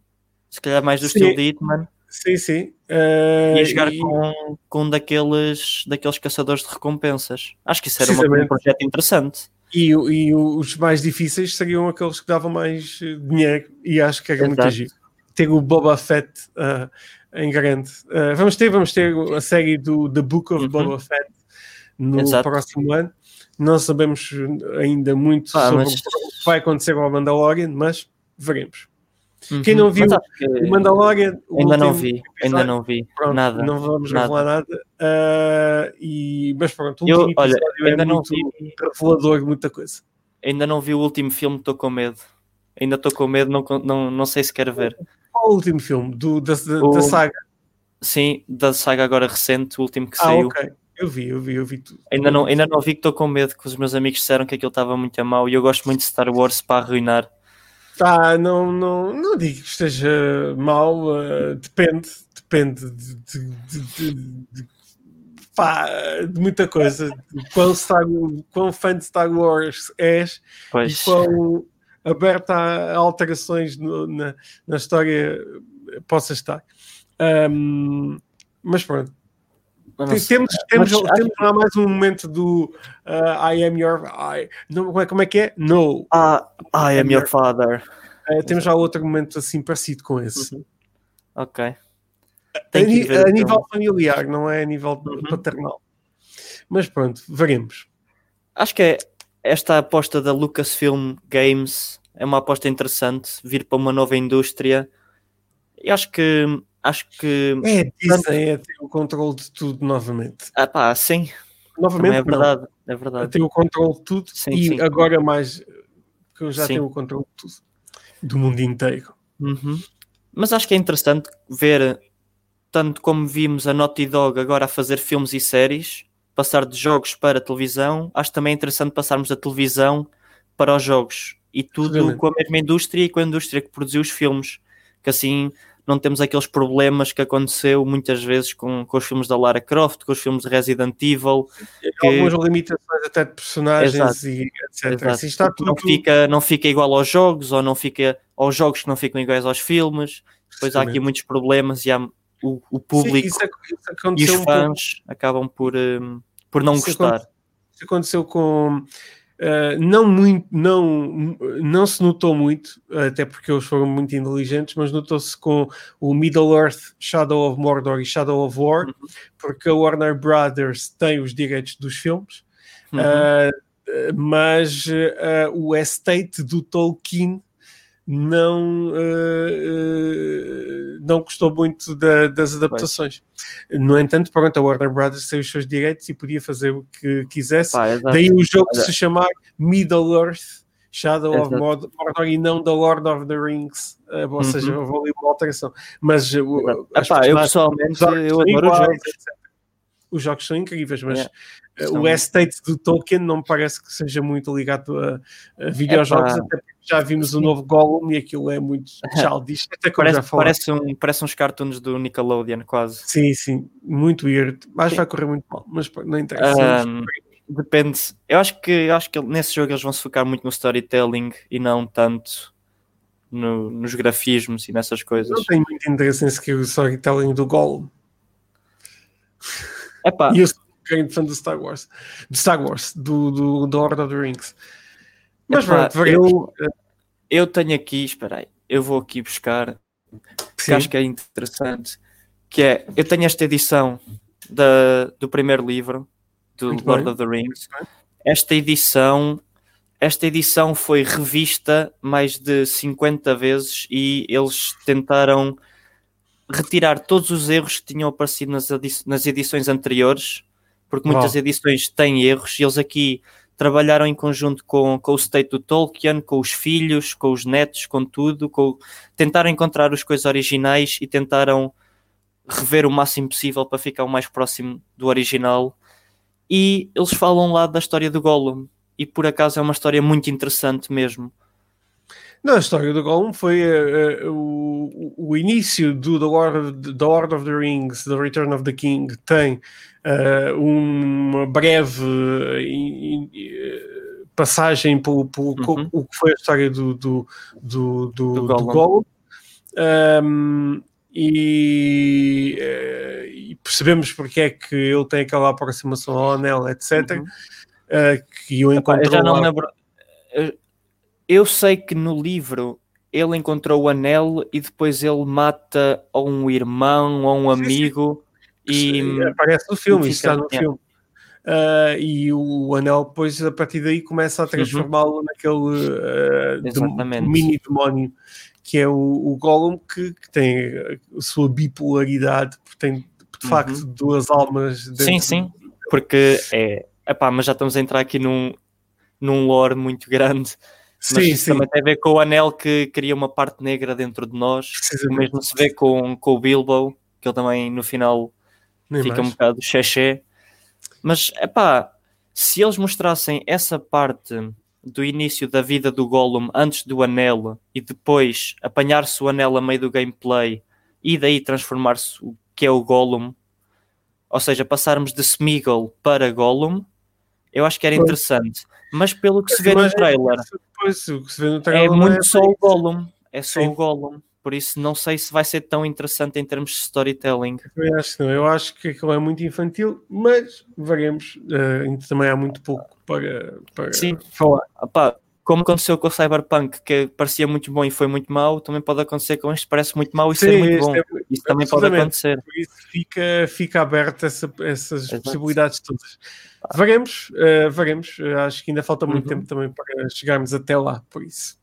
se calhar mais do Sim. estilo de Hitman, Sim, sim. Ah, e a jogar e- com, com um daqueles, daqueles caçadores de recompensas. Acho que isso era uma- um projeto interessante. E, e os mais difíceis seriam aqueles que davam mais eh, dinheiro e acho que era muito Exato. giro. Ter o Boba Fett ah, em grande. Ah, vamos ter, vamos ter a série do The Book of Uhum. Boba Fett no Exato. próximo ano. Não sabemos ainda muito Ah, sobre mas- o que vai acontecer ao Mandalorian, mas veremos. Quem Uhum. não viu Mas acho que O Mandalorian o ainda não vi, ainda episódio, não vi pronto, nada. não vamos nada. revelar nada. Ah, e, mas pronto, o Eu, último olha, episódio ainda é não muito vi, revelador muita coisa. ainda não vi o último filme, estou com medo. Ainda estou com medo, não, não, não sei se quero ver. Qual o último filme do, da, da, O- da saga? Sim, da saga agora recente, o último que Ah, saiu. ok. Eu vi, eu vi, eu vi tudo. Ainda não, ainda não vi que estou com medo, que os meus amigos disseram que aquilo estava muito a mal e eu gosto muito de Star Wars para arruinar. Tá, não, não, não digo que esteja mal, eh, depende, depende de, de, de, de- pá, de muita coisa. De quão, Star, quão fã de Star Wars és e Pois, quão aberta a alterações no- na, na história possa estar. Ahm, mas pronto. Eu não Tem- sei. Temos, temos, temos lá mais um momento do uh, I am your. I, não, como, é, como é que é? No. Ah, I am your father. Uh, temos já outro momento assim parecido com esse. Uhum. Ok. A, a o nível familiar, não é a nível Uhum. paternal. Mas pronto, veremos. Acho que é esta aposta da Lucasfilm Games é uma aposta interessante, vir para uma nova indústria. E acho que acho que É Disney é ter o controle de tudo novamente. ah, pá, sim, Novamente, também é não. verdade, é a verdade. ter o controle de tudo Sim, e sim. agora mais que eu já Sim. tenho o controle de tudo do mundo inteiro. Uhum. Mas acho que é interessante ver, tanto como vimos a Naughty Dog agora a fazer filmes e séries, passar de jogos para televisão, acho também interessante passarmos da televisão para os jogos e tudo Seguramente. com a mesma indústria e com a indústria que produziu os filmes, que assim não temos aqueles problemas que aconteceu muitas vezes com, com os filmes da Lara Croft, com os filmes de Resident Evil, que- Algumas limitações até de personagens Exato. e etc. Assim está Porque não tudo fica, não fica igual aos jogos, ou não fica aos jogos que não ficam iguais aos filmes. Depois há aqui muitos problemas e há, o, o Sim, público isso, ac- isso e os aconteceu um fãs acabam por, hum, por não Isso gostar. Isso aconteceu com. Eh, não muito, não, não se notou muito, até porque eles foram muito inteligentes, mas notou-se com o Middle Earth, Shadow of Mordor e Shadow of War, Uhum. porque a Warner Brothers tem os direitos dos filmes, Uhum. eh, mas eh, o estate do Tolkien não, eh, eh, não gostou muito da- das adaptações. No entanto, pronto, a Warner Brothers tem os seus direitos e podia fazer o que quisesse. Pá. Daí o jogo Olha. se chamar Middle Earth, Shadow of Exato. Mord- Mordor e não The Lord of the Rings. Eh, ou Uhum. seja, houve ali uma alteração. Mas Epá, eu pessoalmente os eu adoro os iguais, jogos. etc. Os jogos são incríveis, mas Yeah. O estate do Tolkien não me parece que seja muito ligado a, a videojogos, Epá. até porque já vimos o novo Gollum e aquilo é muito childish, até como já Parece, parece, um, parece uns cartoons do Nickelodeon, quase. Sim, sim, muito weird. Acho que Sim. vai correr muito mal, mas não interessa. Ahm, depende. Eu acho que, eu acho que nesse jogo eles vão se focar muito no storytelling e não tanto no- nos grafismos e nessas coisas. não tenho muito interesse em seguir o storytelling do Gollum. Epá, E eu um grande fã do Star Wars, do Star Wars, do, do, do Lord of the Rings. Mas epá, pronto, eu, eu tenho aqui, espera aí, eu vou aqui buscar que Sim. acho que é interessante, que é, eu tenho esta edição da, do primeiro livro do Muito Lord bem. of the Rings. Esta edição, esta edição foi revista mais de 50 vezes e eles tentaram retirar todos os erros que tinham aparecido nas edições anteriores, porque muitas edições têm erros e eles aqui trabalharam em conjunto com, com o state do Tolkien, com os filhos, com os netos, com tudo, com, tentaram encontrar as coisas originais e tentaram rever o máximo possível para ficar o mais próximo do original. E eles falam lá da história do Gollum, e por acaso é uma história muito interessante mesmo. Não, a história do Gollum foi eh, o, o início do The Lord, the Lord of the Rings, The Return of the King, tem eh, uma breve in- in- passagem pelo, Uhum. o que foi a história do, do, do, do, Do do Gollum. Gollum. Um, e, e percebemos porque é que ele tem aquela aproximação ao anel, etc. Uhum. que o Epá, eu encontrou já não lá. lembro. Eu- Eu sei que no livro ele encontrou o anel e depois ele mata ou um irmão ou um Sim, sim. amigo e Eh, aparece no filme, isso está no filme. Ah, e o anel depois a partir daí começa a transformá-lo naquele ah, dem- Exatamente. mini demónio que é o, o Gollum que, que tem a sua bipolaridade porque tem de facto duas almas Sim, sim, porque é. Epá, mas já estamos a entrar aqui num, num lore muito grande. Mas sim, isso sim, também tem a ver com o anel que cria uma parte negra dentro de nós. O mesmo se vê com, com o Bilbo, que ele também no final Nem fica um mais. bocado xexé. Mas, epá, se eles mostrassem essa parte do início da vida do Gollum antes do anel e depois apanhar-se o anel a meio do gameplay e daí transformar-se o que é o Gollum, ou seja, passarmos de Smeagol para Gollum, eu acho que era interessante. Mas pelo que se As vê no imagens- trailer, Pois, o que se vê no é trailer não muito só o Gollum. É só Sim. o Gollum. Por isso não sei se vai ser tão interessante em termos de storytelling. Eu acho que não. Eu acho que aquilo é muito infantil, mas veremos. Ainda também há muito pouco para, para Sim. falar. Opá, como aconteceu com o Cyberpunk, que parecia muito bom e foi muito mau, também pode acontecer com este, parece muito mau e Sim, ser muito bom. é- Isso também pode acontecer. Por isso fica, fica aberto essa- essas Exato. possibilidades todas. Veremos, eh, veremos. Eh, acho que ainda falta muito Uhum. tempo também para chegarmos até lá, por isso.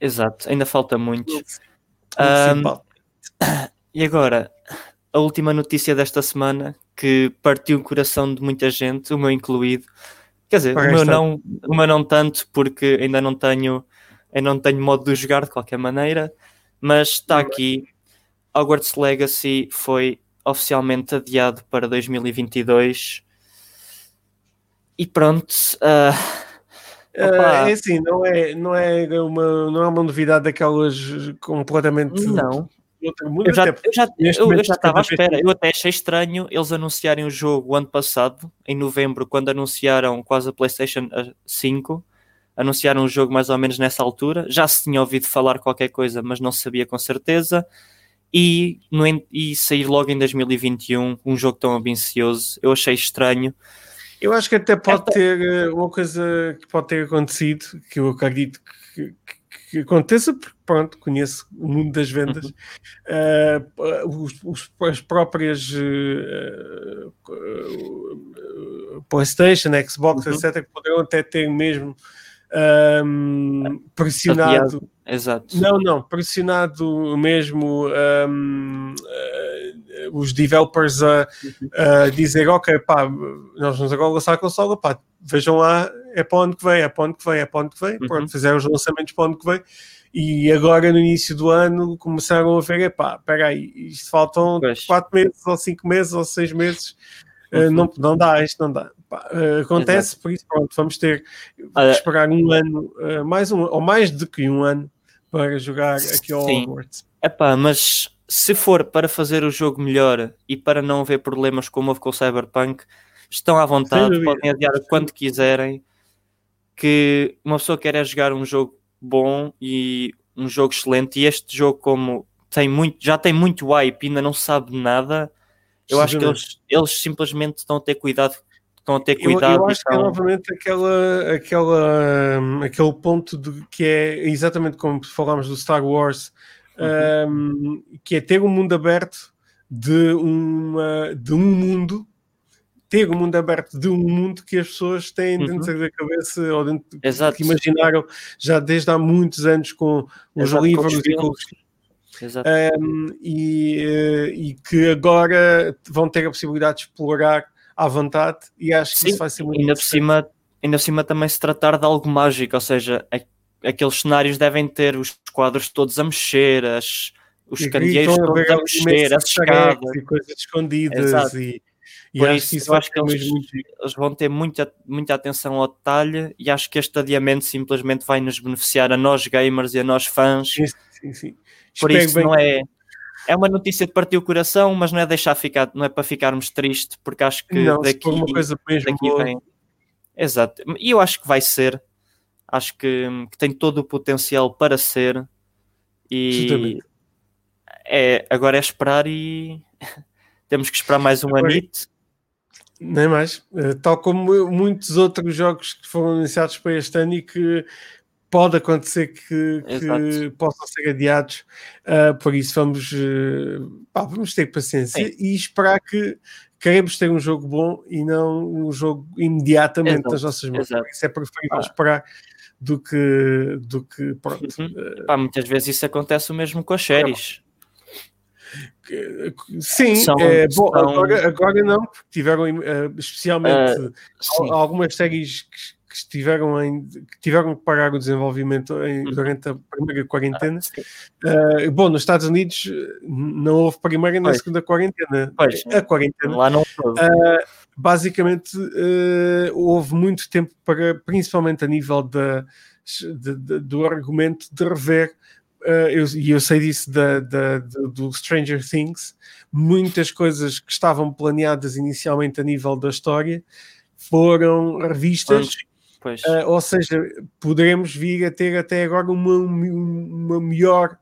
Exato, ainda falta muito. Simpático. E agora, a última notícia desta semana que partiu o coração de muita gente, o meu incluído. Quer dizer, o Para meu, não, o meu não tanto, porque ainda não tenho, ainda não tenho modo de jogar de qualquer maneira, mas está aqui. Hogwarts Legacy foi oficialmente adiado para 2022. E pronto. Eh, opa. é assim, não é, não, é uma, não é uma novidade daquelas completamente não. Eu já, eu já, eu- eu já estava à espera. Eu até achei estranho eles anunciarem o jogo ano passado, em novembro, quando anunciaram quase a PlayStation eh, 5. Anunciaram o jogo mais ou menos nessa altura. Já se tinha ouvido falar qualquer coisa, mas não sabia com certeza. E, no e sair logo em 2021 um jogo tão ambicioso, eu achei estranho. Eu acho que até pode Esta- ter eh, uma coisa que pode ter acontecido, que eu acredito que, que- que aconteça, porque pronto, conheço o mundo das vendas. Uhum. Eh, os- os- as próprias eh, eh, PlayStation, Xbox, Uhum. etc., que poderão até ter mesmo ahm, pressionado. Exato. Não, não, pressionado mesmo ahm, eh, os developers a, a dizer, ok, pá, nós vamos agora lançar a consola, pá, vejam lá, é para onde que vem, é para onde que vem, é para onde que vem, Uhum. pronto, fizeram os lançamentos para onde que vem, e agora no início do ano começaram a ver, epá, espera aí, isto faltam Pois. 4 meses, ou 5 meses, ou 6 meses, Uhum. não, não dá, isto não dá. Eh, acontece, por isso, pronto, vamos ter que esperar um ano, eh, mais um, ou mais do que um ano, para jogar aqui ao Sim. Hogwarts. Epá, mas se for para fazer o jogo melhor e para não haver problemas como houve com o Cyberpunk, estão à vontade, podem adiar o quanto quiserem. Que uma pessoa quer é jogar um jogo bom e um jogo excelente. E este jogo, como tem muito, já tem muito hype e ainda não sabe nada, eu acho que eles, eles simplesmente estão a ter cuidado. Estão a ter Eu, cuidado. eu e acho que é novamente aquela, aquela, hum, aquele ponto de, que é exatamente como falámos do Star Wars, hum, que é ter um mundo aberto de, uma, de um mundo, ter um mundo aberto de um mundo que as pessoas têm Uhum. dentro da cabeça ou dentro, Exato. que imaginaram já desde há muitos anos com os Exato, com livros os e com os um, e, eh, e que agora vão ter a possibilidade de explorar à vontade e acho que Sim, isso vai ser muito ainda por cima, ainda por cima também se tratar de algo mágico, ou seja, aqueles cenários devem ter os quadros todos a mexer, as, os E candeeiros todos a mexer, as escadas. e coisas escondidas Exato. e, e Por acho isso, isso eu acho que eles, muito eles vão ter muita, muita atenção ao detalhe e acho que este adiamento simplesmente vai nos beneficiar a nós gamers e a nós fãs. Sim, sim, sim. Por Espero isso não é é uma notícia de partir o coração, mas não é deixar ficar, não é para ficarmos tristes, porque acho que não, daqui uma coisa mesmo daqui boa, vem. Exato. E eu acho que vai ser. Acho que, que tem todo o potencial para ser. E Justamente. é, agora é esperar e temos que esperar mais um Agora- anito. nem mais. Eh, tal como muitos outros jogos que foram anunciados para este ano e que pode acontecer que, que possam ser adiados. Ah, por isso vamos, eh, pá, vamos ter paciência e esperar que queremos ter um jogo bom e não um jogo imediatamente Exato, nas nossas mãos. exato. Isso é preferível Ah. esperar do que, do que pronto. Uhum. eh, Pá, muitas vezes isso acontece o mesmo com as séries. que- Sim, São- é, bom, são- agora, agora não, porque tiveram eh, especialmente Sim. Há algumas séries que, que estiveram em, que tiveram que parar o desenvolvimento em- Uhum. durante a primeira quarentena. Sim. Uh, bom, nos Estados Unidos eh, não houve primeira nem segunda quarentena. Pois. A quarentena, Lá não basicamente, eh, houve muito tempo para, principalmente a nível da, de- de- do argumento, de rever. eh, eu- e eu sei disso da, da- do- do Stranger Things, muitas coisas que estavam planeadas inicialmente a nível da história foram revistas Pois. Uh, ou seja, poderemos vir a ter até agora uma, uma melhor,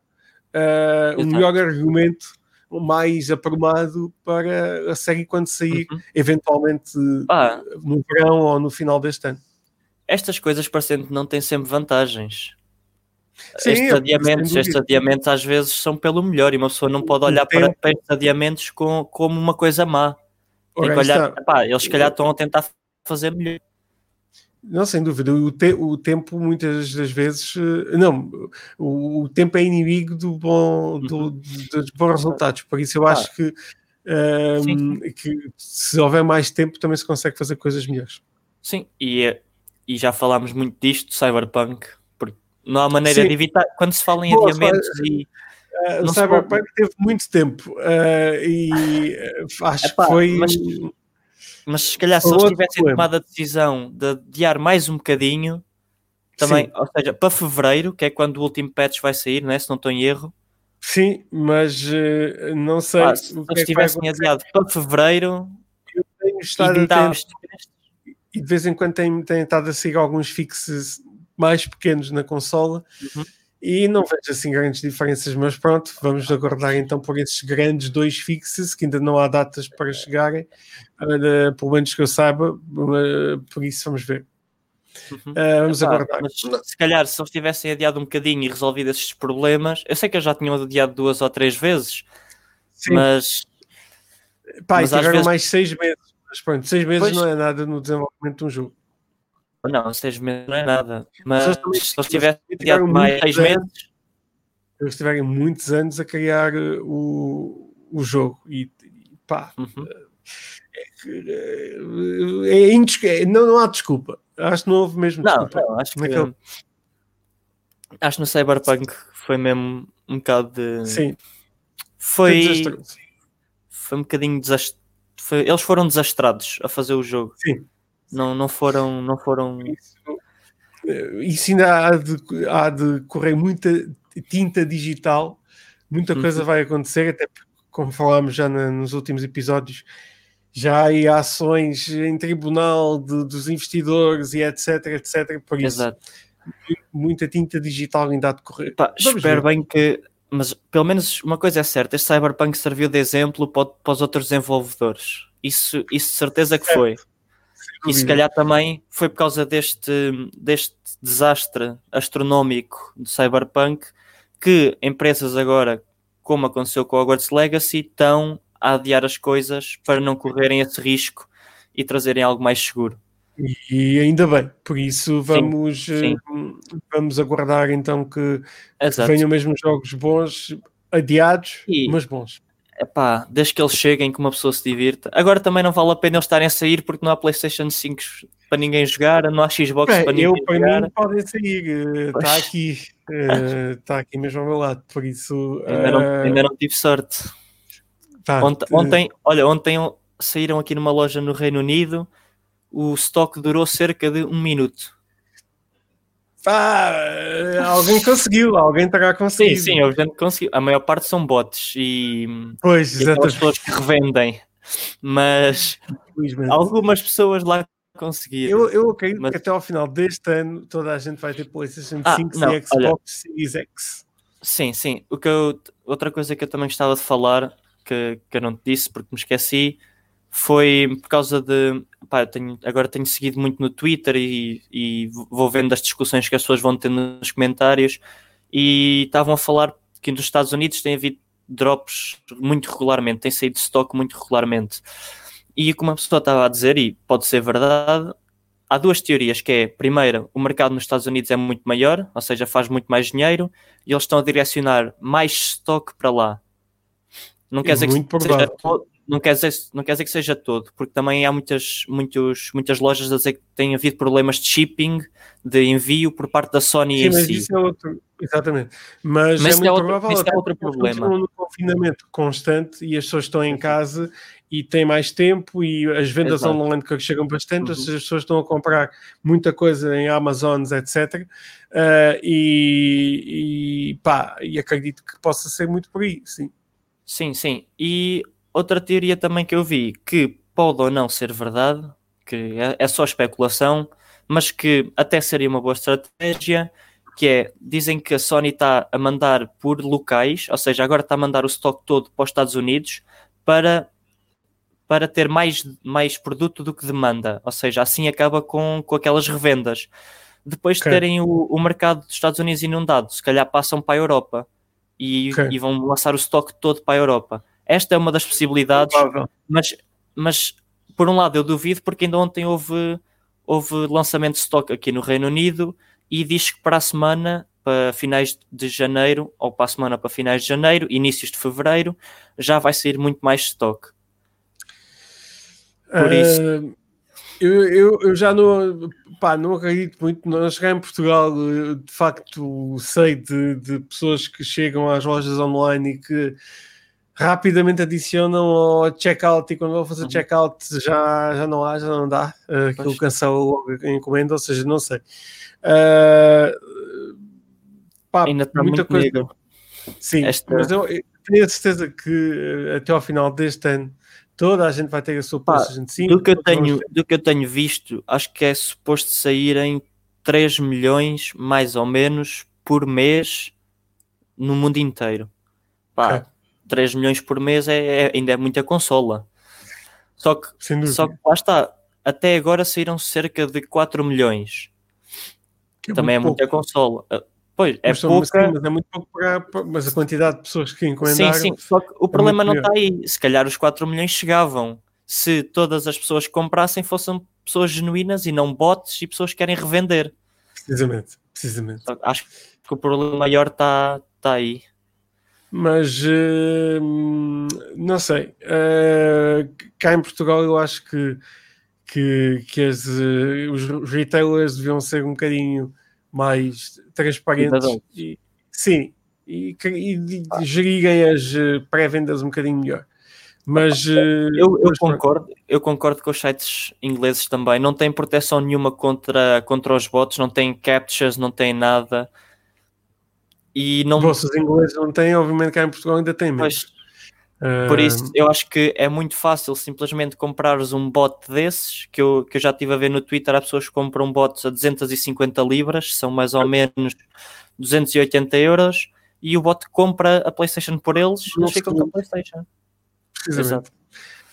uh, um melhor argumento mais aprumado para a série quando sair, Uhum. eventualmente Pá, no verão ou no final deste ano. estas coisas parecendo que não têm sempre vantagens. Sim, estes eu- adiamentos, estes adiamentos às vezes são pelo melhor e uma pessoa não pode olhar para, para estes adiamentos com, como uma coisa má. Tem Ora, que olhar, epá, eles se calhar estão a tentar fazer melhor. Não, sem dúvida. O, te- o tempo, muitas das vezes, eh, não, o, o tempo é inimigo do bom, do- dos bons resultados. Por isso, eu acho que, ehm, que se houver mais tempo, também se consegue fazer coisas melhores. Sim, e, é- e já falámos muito disto, Cyberpunk, porque não há maneira Sim. de evitar. Quando se fala em Pô, adiamentos e. Eh, o Cyberpunk teve muito tempo eh, e eh, acho Epá, que foi. mas- Mas se calhar se eles tivessem problema. tomado a decisão de adiar mais um bocadinho, também, Sim. ou seja, para fevereiro, que é quando o último patch vai sair, né? se não estou em erro, Sim, mas eh, não sei. pá, se eles é tivessem adiado para fevereiro, Tenho estado e atento e de vez em quando tem, tem estado a seguir alguns fixes mais pequenos na consola Uhum. e não vejo assim grandes diferenças, mas pronto, vamos aguardar então por esses grandes dois fixes que ainda não há datas para chegarem, eh, pelo menos que eu saiba, eh, por isso vamos ver. Uhum. Eh, vamos Epá, aguardar. mas se calhar se eles tivessem adiado um bocadinho e resolvido esses problemas, eu sei que eles já tinham adiado duas ou três vezes, Sim, mas pá, e mas tiveram vezes- mais seis meses. Mas pronto, seis meses Pois. não é nada no desenvolvimento de um jogo. não, seis meses não é nada. Mas se eles tivessem adiado mais seis anos. meses, Eles tiverem muitos anos a criar eh, o, o jogo e, e pá, uhum. É, é indescu- é- não, não há desculpa. Acho que não houve mesmo Não, desculpa. não, acho que Naquele- acho que no Cyberpunk foi mesmo um bocado de Sim, foi, foi um bocadinho desast... foi- eles foram desastrados a fazer o jogo. Sim. Não, não foram, não foram. Isso, isso ainda há de, há de correr muita tinta digital, muita coisa Uhum. vai acontecer, até porque, como falámos já na- nos últimos episódios, já há aí ações em tribunal de- dos investidores e etc, etc. Por isso, Exato. muita tinta digital ainda há de correr. Pá, espero ver. bem que. Mas pelo menos uma coisa é certa: este Cyberpunk serviu de exemplo para, para os outros desenvolvedores. Isso, isso de certeza que Certo. foi. E se calhar também foi por causa deste, deste desastre astronómico do Cyberpunk que empresas agora, como aconteceu com o Hogwarts Legacy, estão a adiar as coisas para não correrem esse risco e trazerem algo mais seguro. E ainda bem, por isso vamos, eh, sim. vamos aguardar então que, Exato. venham mesmo jogos bons, adiados, E- mas bons. Epá, desde que eles cheguem, que uma pessoa se divirta. Agora também não vale a pena eles estarem a sair porque não há PlayStation 5 para ninguém jogar, não há Xbox É, para eu, ninguém para jogar. mim, podem sair, está Pois. aqui, está aqui mesmo ao meu lado, por isso. Ainda, não, eh, ainda não tive sorte. Tá, Ontem, ontem, olha, ontem saíram aqui numa loja no Reino Unido. O stock durou cerca de um minuto. eh, alguém conseguiu, alguém terá Sim, conseguido. sim, gente conseguiu. A maior parte são bots e, Pois, e pessoas que revendem. Mas algumas pessoas lá conseguiram. Eu, eu acredito Mas- que até ao final deste ano toda a gente vai ter PlayStation Ah, 5 não, e Xbox Series X. Sim, sim. O que eu- outra coisa que eu também gostava de falar, que, que eu não te disse porque me esqueci, foi por causa de. Pá, tenho- agora tenho seguido muito no Twitter e, e vou vendo as discussões que as pessoas vão tendo nos comentários e estavam a falar que nos Estados Unidos tem havido drops muito regularmente, tem saído de stock muito regularmente. E como a pessoa estava a dizer, e pode ser verdade, há duas teorias, que é, primeiro, o mercado nos Estados Unidos é muito maior, ou seja, faz muito mais dinheiro, e eles estão a direcionar mais stock para lá. Não quer dizer que seja todo, não quer dizer, não quer dizer que seja todo, porque também há muitas, muitos, muitas lojas a dizer que tem havido problemas de shipping, de envio por parte da Sony Sim, em mas si. isso é outro. Exatamente. Mas, Mas é muito é outro- provável. isso é outro problema. no confinamento constante e as pessoas estão em casa e têm mais tempo e as vendas Exato. online que chegam bastante, Uhum. as pessoas estão a comprar muita coisa em Amazons, etc. Ah, e, e pá, e acredito que possa ser muito por aí, sim. Sim, sim. E outra teoria também que eu vi, que pode ou não ser verdade, que é, é só especulação, mas que até seria uma boa estratégia, que é, dizem que a Sony está a mandar por locais, ou seja, agora está a mandar o estoque todo para os Estados Unidos para para ter mais, mais produto do que demanda, ou seja, assim acaba com, com aquelas revendas. Depois de Ok. terem o, o mercado dos Estados Unidos inundado, se calhar passam para a Europa e, Ok. e vão lançar o estoque todo para a Europa. Esta é uma das possibilidades, mas, mas por um lado eu duvido, porque ainda ontem houve, houve lançamento de estoque aqui no Reino Unido e diz que para a semana, para finais de janeiro, ou para a semana para finais de janeiro, inícios de fevereiro, já vai sair muito mais estoque. Por isso- Ah, eu, eu, eu já não, pá, não acredito muito. Nós cá em Portugal, eh, de facto, sei de, de pessoas que chegam às lojas online e que rapidamente adicionam ao checkout e quando vão fazer Uhum. checkout já, já não há, já não dá. Uh, aquilo Pois. cancela logo a encomenda, ou seja, não sei. Ah, pá, ainda está muita muito coisa. negro. Sim, Esta- mas eu, eu tenho a certeza que eh, até ao final deste ano toda a gente vai ter a sua PlayStation 5. Do que, eu tenho, do que eu tenho visto, acho que é suposto saírem 3 milhões, mais ou menos, por mês no mundo inteiro. Pá, Ok. 3 milhões por mês é, é- ainda é muita consola. Só que, só que lá está, até agora saíram cerca de 4 milhões. Que Também é muito muita pouco. consola. Pois, é Mas pouca. sim, mas é muito pouco para, mas a quantidade de pessoas que Sim, encomendaram. sim, só que o problema não está aí. Se calhar os 4 milhões chegavam se todas as pessoas que comprassem fossem pessoas genuínas e não bots e pessoas que querem revender. Precisamente, precisamente. Que Acho que o problema maior está tá aí. Mas eh, não sei. eh, cá em Portugal eu acho que, que, que as, eh, os os retailers deviam ser um bocadinho mais transparentes. E, sim, e, e de gerirem as eh, pré-vendas um bocadinho melhor. Mas eh, Eu, eu concordo, eu concordo com os sites ingleses também. Não tem proteção nenhuma contra, contra os bots, não tem captchas, não tem nada. E não. Bolsas ingleses não têm, obviamente cá em Portugal ainda tem menos. Por isso, eu acho que é muito fácil simplesmente comprares um bot desses, que eu, que eu já estive a ver no Twitter, há pessoas que compram bots a 250 libras, são mais ou menos 280 euros, e o bot compra a PlayStation por eles, e eles ficam com a. PlayStation. precisamente.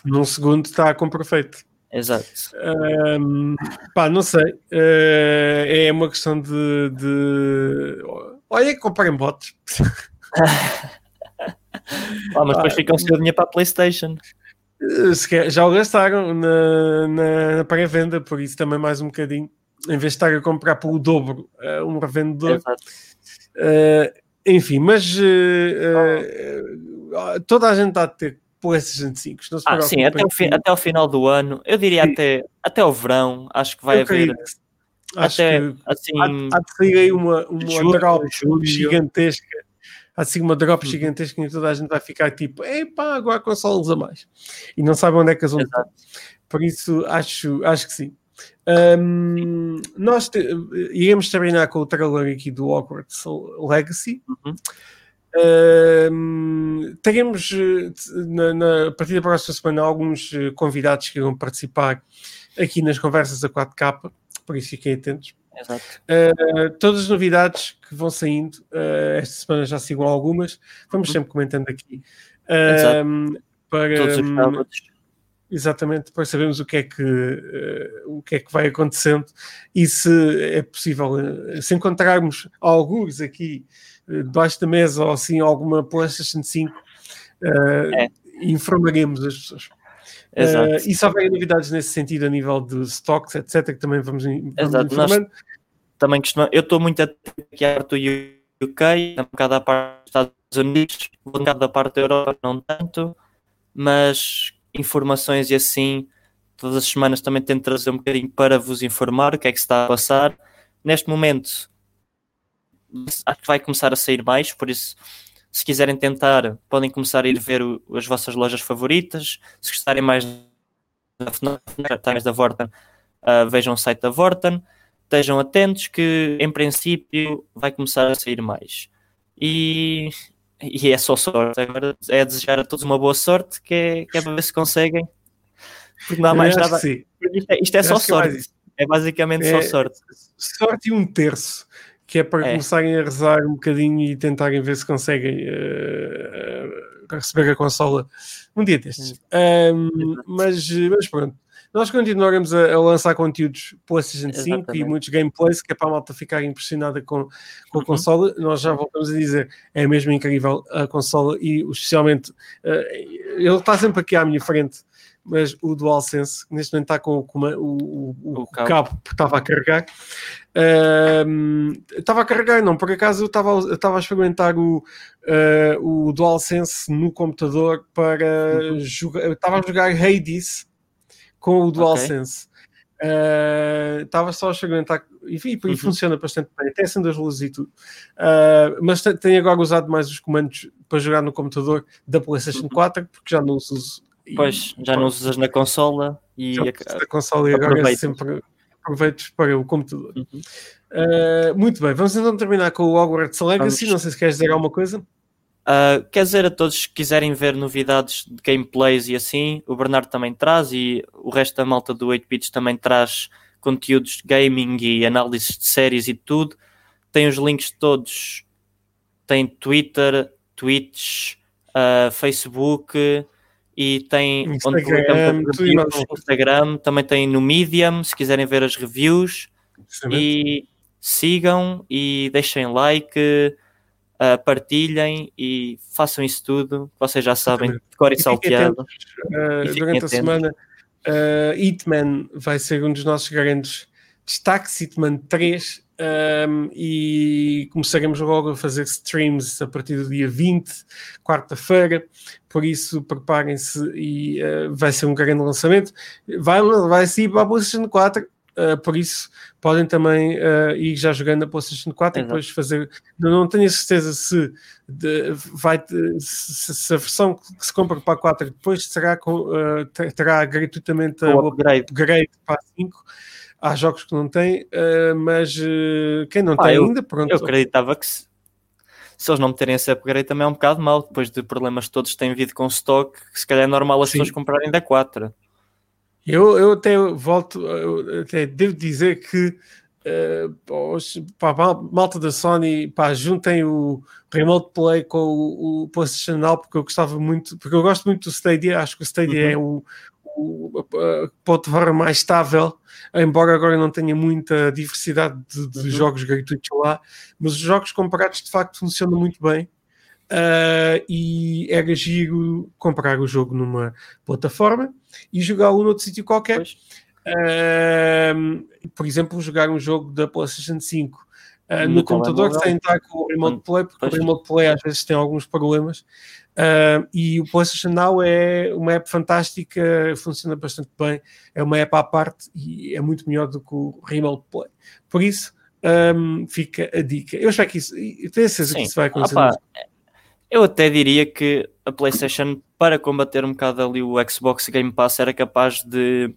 Num segundo está com perfeito. Exato. Ahm, pá, não sei. Eh, é uma questão de. de... Olha, comprem bots. Ah, mas depois Ah, ficam sem dinheiro para a PlayStation. Eh, Já o gastaram na, na, na pré-venda, por isso também mais um bocadinho. Em vez de estar a comprar pelo dobro eh, um revendedor. Eh, enfim, mas eh, toda a gente está a ter PlayStation 5. Não se Ah, sim, até o, fi- até o final do ano, eu diria Sim. até, até o verão, acho que vai Eu haver Acho até que assim. há, há de sair aí uma, uma julho, julho. gigantesca. Sair uma drop Uhum. gigantesca que toda a gente vai ficar tipo, epá, agora consoles a mais. E não sabe onde é que as vão Exato. Por isso, acho, acho que sim. Ahm, nós te- iremos terminar com o trailer aqui do Hogwarts Legacy. Uhum. Ahm, teremos eh, na, na- a partir da próxima semana alguns eh, convidados que irão participar aqui nas conversas da 4K, por isso fiquem atentos. Uh, todas as novidades que vão saindo, uh, esta semana já sigam algumas, vamos Uhum. sempre comentando aqui. Um, para, Todos os um, sábados. exatamente, para sabermos o que é que, uh, o que, é que vai acontecendo e se é possível, uh, se encontrarmos alguns aqui uh, debaixo da mesa ou assim alguma PlayStation 5, uh, É. informaremos as pessoas. Exato. Uh, e se houver novidades nesse sentido a nível de stocks, etc., que também vamos, vamos Exato, nós- também eu estou muito atento aqui à parte do UK, um bocado à parte dos Estados Unidos, um bocado da parte da Europa, não tanto, mas informações e assim, todas as semanas também tento trazer um bocadinho para vos informar o que é que se está a passar. Neste momento, acho que vai começar a sair mais, por isso, se quiserem tentar, podem começar a ir ver o- as vossas lojas favoritas. Se gostarem mais da FNAC, da Vorten, ah, vejam o site da Vorten estejam atentos que em princípio vai começar a sair mais. E, e é só sorte. Agora é desejar a todos uma boa sorte, que é, que é para ver se conseguem. Porque não há mais nada. Isto é, isto é só é sorte. É basicamente É- só sorte. sorte e um terço, que é para É. começarem a rezar um bocadinho e tentarem ver se conseguem para receber a consola um dia destes. Um, mas, mas pronto. Nós continuaremos a, a, lançar conteúdos PlayStation 5 Exatamente. e muitos gameplays, que é para a malta ficar impressionada com, com uhum. a consola. Nós já voltamos a dizer, é mesmo incrível a consola e especialmente uh, ele está sempre aqui à minha frente, mas o DualSense neste momento está com, o, o, o, o, cabo. cabo que estava a carregar. Uh, estava a carregar, não, por acaso eu estava, eu estava a experimentar o, uh, o DualSense no computador para uhum. jogar, eu estava a jogar Hades com o DualSense. Okay. Estava uh, só a experimentar e, e, uhum. funciona bastante bem, até acende as luzes e tudo. Uh, mas tenho agora usado mais os comandos para jogar no computador da PlayStation 4, uhum. porque já não os uso. Pois, já não usas na consola e a, consola e agora é sempre aproveito para o computador. Uhum. Uh, muito bem, vamos então terminar com o Hogwarts Legacy. Vamos. Não sei se queres dizer alguma coisa. Uh, quer dizer a todos que quiserem ver novidades de gameplays e assim, o Bernardo também traz e o resto da malta do 8-bits também traz conteúdos de gaming e análises de séries e tudo. Tem os links todos, tem Twitter, Twitch, uh, Facebook e tem Instagram, onde Instagram, também tem no Medium, se quiserem ver as reviews. E sigam e deixem like uh, partilhem e façam isso tudo. Vocês já sabem, de cor e, e salteado. Uh, durante atentos. a semana, uh, Hitman vai ser um dos nossos grandes destaques. Hitman 3. Um, e começaremos logo a fazer streams a partir do dia 20, quarta-feira. Por isso, preparem-se e uh, vai ser um grande lançamento. Vai, vai sair para a PlayStation 4 Uh, por isso podem também uh, ir já jogando a PlayStation 4 Exato. e depois fazer. Não, não tenho a certeza se, de, vai, se, se, a versão que se compra para a 4 depois será com, terá gratuitamente o upgrade. upgrade para a 5. Há jogos que não têm, mas quem não ah, tem eu, ainda, pronto. Eu acreditava que se, se eles não meterem esse upgrade também é um bocado mal, depois de problemas todos têm vindo com stock, se calhar é normal as Sim. pessoas comprarem da 4. Eu, eu até volto, eu até devo dizer que uh, para a malta da Sony, pá, juntem o Remote Play com o, o PlayStation Now, porque eu gostava muito, porque eu gosto muito do Stadia, acho que o Stadia uhum. é o, o, a plataforma mais estável, embora agora não tenha muita diversidade de, de uhum. jogos gratuitos lá, mas os jogos comprados de facto funcionam muito bem. Uh, e era giro comprar o jogo numa plataforma e jogá-lo noutro sítio qualquer. Uh, por exemplo, jogar um jogo da PlayStation 5 uh, no, no computador sem estar com o Remote Play, porque pois. o Remote Play às vezes tem alguns problemas. Uh, e o PlayStation Now é uma app fantástica, funciona bastante bem, é uma app à parte e é muito melhor do que o Remote Play. Por isso, um, fica a dica. Eu espero que isso, eu tenho certeza Sim. que isso vai acontecer. Opa, eu até diria que a PlayStation, para combater um bocado ali o Xbox Game Pass, era capaz de,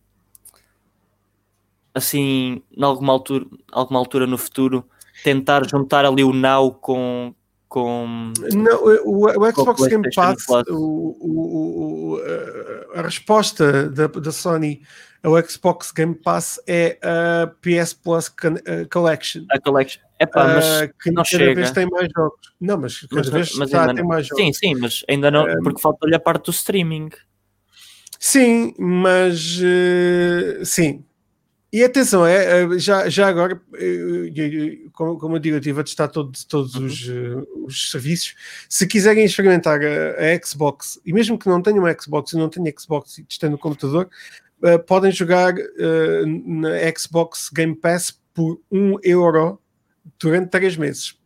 assim, em alguma altura, alguma altura no futuro, tentar juntar ali o Now com. com Não, o, o Xbox o Game Pass, o, a resposta da, da Sony ao Xbox Game Pass é a PS Plus Collection. A Collection. Epá, mas uh, que não cada chega. vez tem mais jogos. Não, mas cada mas, vez mas está a ter mais jogos. Sim, sim, mas ainda não, um, porque falta-lhe a parte do streaming. Sim, mas uh, sim. E atenção, é, é, já, já agora, como, como eu digo, eu estive a testar todos, todos uhum. os, uh, os serviços. Se quiserem experimentar a, a, Xbox, e mesmo que não tenham uma Xbox e não tenham Xbox e estejam no computador, uh, podem jogar na Xbox Game Pass por 1 euro durante três meses.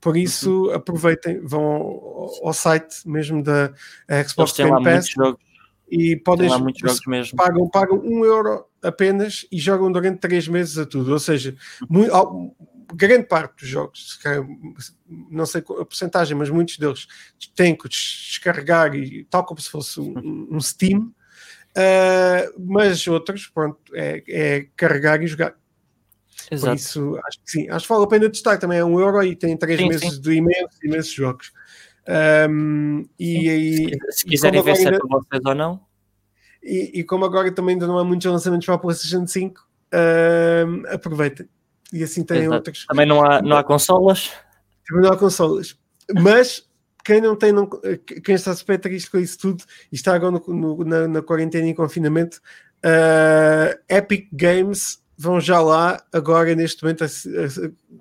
Por isso, uhum. aproveitem, vão ao, ao, site mesmo da Xbox Game Pass e podem pagam, pagam um euro apenas e jogam durante três meses a tudo. Ou seja, muito, grande parte dos jogos, não sei a porcentagem, mas muitos deles têm que descarregar e tal como se fosse um, um Steam. Uh, mas outros, pronto, é, é carregar e jogar. Exato. Por isso, acho que sim. Acho que vale a pena testar também. É um euro e tem três sim, meses sim. de imensos, imensos jogos. Um, e, e, se quiserem ver se é para vocês ou não. E, e, como agora também ainda não há muitos lançamentos para a PlayStation 5, um, aproveitem. E assim tem outros. Também não há, não há consolas. Também não há consolas. Mas quem não tem, não, quem está super triste com isso tudo e está agora no, no, na, na, quarentena e confinamento, uh, Epic Games vão já lá, agora neste momento,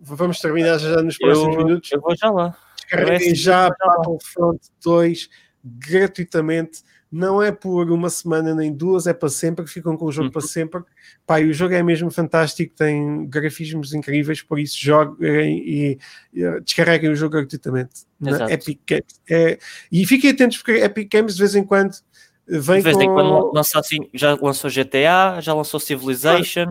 vamos terminar já nos próximos eu, minutos. Eu vou já lá. Descarreguem já Battlefront 2 gratuitamente não é por uma semana nem duas, é para sempre, ficam com o jogo uhum. para sempre. Pá, o jogo é mesmo fantástico, tem grafismos incríveis, por isso joguem e, e descarreguem o jogo gratuitamente na Epic Games. É, e fiquem atentos porque Epic Games de vez em quando vem de vez com... em quando lança assim, já lançou GTA, já lançou Civilization.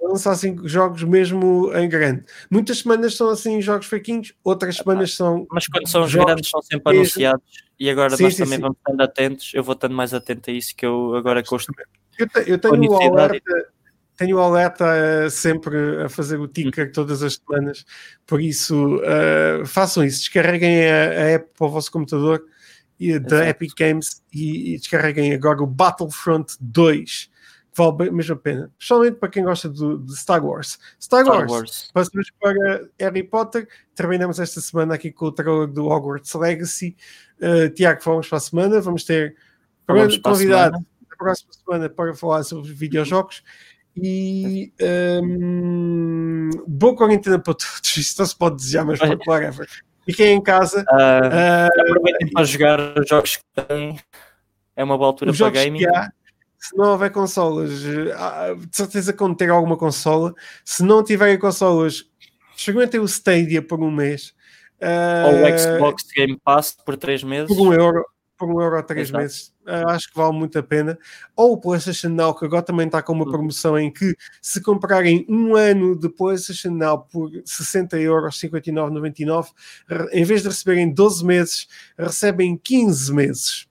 Lança assim jogos mesmo em grande. Muitas semanas são assim jogos fraquinhos, outras semanas são. Mas quando são os grandes, são sempre anunciados e agora sim, nós sim, também sim. vamos estando atentos. Eu vou estando mais atento a isso que eu agora gosto. Eu, te, eu tenho o alerta, tenho o alerta uh, sempre a fazer o ticker hum. todas as semanas, por isso uh, façam isso, descarreguem a, a app para o vosso computador e, da Epic Games e, e, descarreguem agora o Battlefront 2 que vale mesmo a pena, especialmente para quem gosta de, de Star Wars. Star, Star Wars, Wars. passamos para Harry Potter, terminamos esta semana aqui com o trailer do Hogwarts Legacy. Uh, Tiago, vamos para a semana. Vamos ter vamos convidado na próxima semana para falar sobre videojogos. E um, boa quarentena para todos. Isto não se pode desejar, mas whatever. Fiquem em casa. Uh, uh, aproveitem para jogar os jogos que têm. É uma boa altura para gaming. Se não houver consolas, ah, de certeza quando ter alguma consola, se não tiverem consolas, experimentem o Stadia por um mês ou o Xbox Game Pass por 3 meses. Por um euro, por um euro a 3 meses. Uh, acho que vale muito a pena. Ou o PlayStation Now, que agora também está com uma uhum. promoção em que se comprarem um ano de PlayStation Now por 60 euros, 59,99, em vez de receberem 12 meses, recebem 15 meses.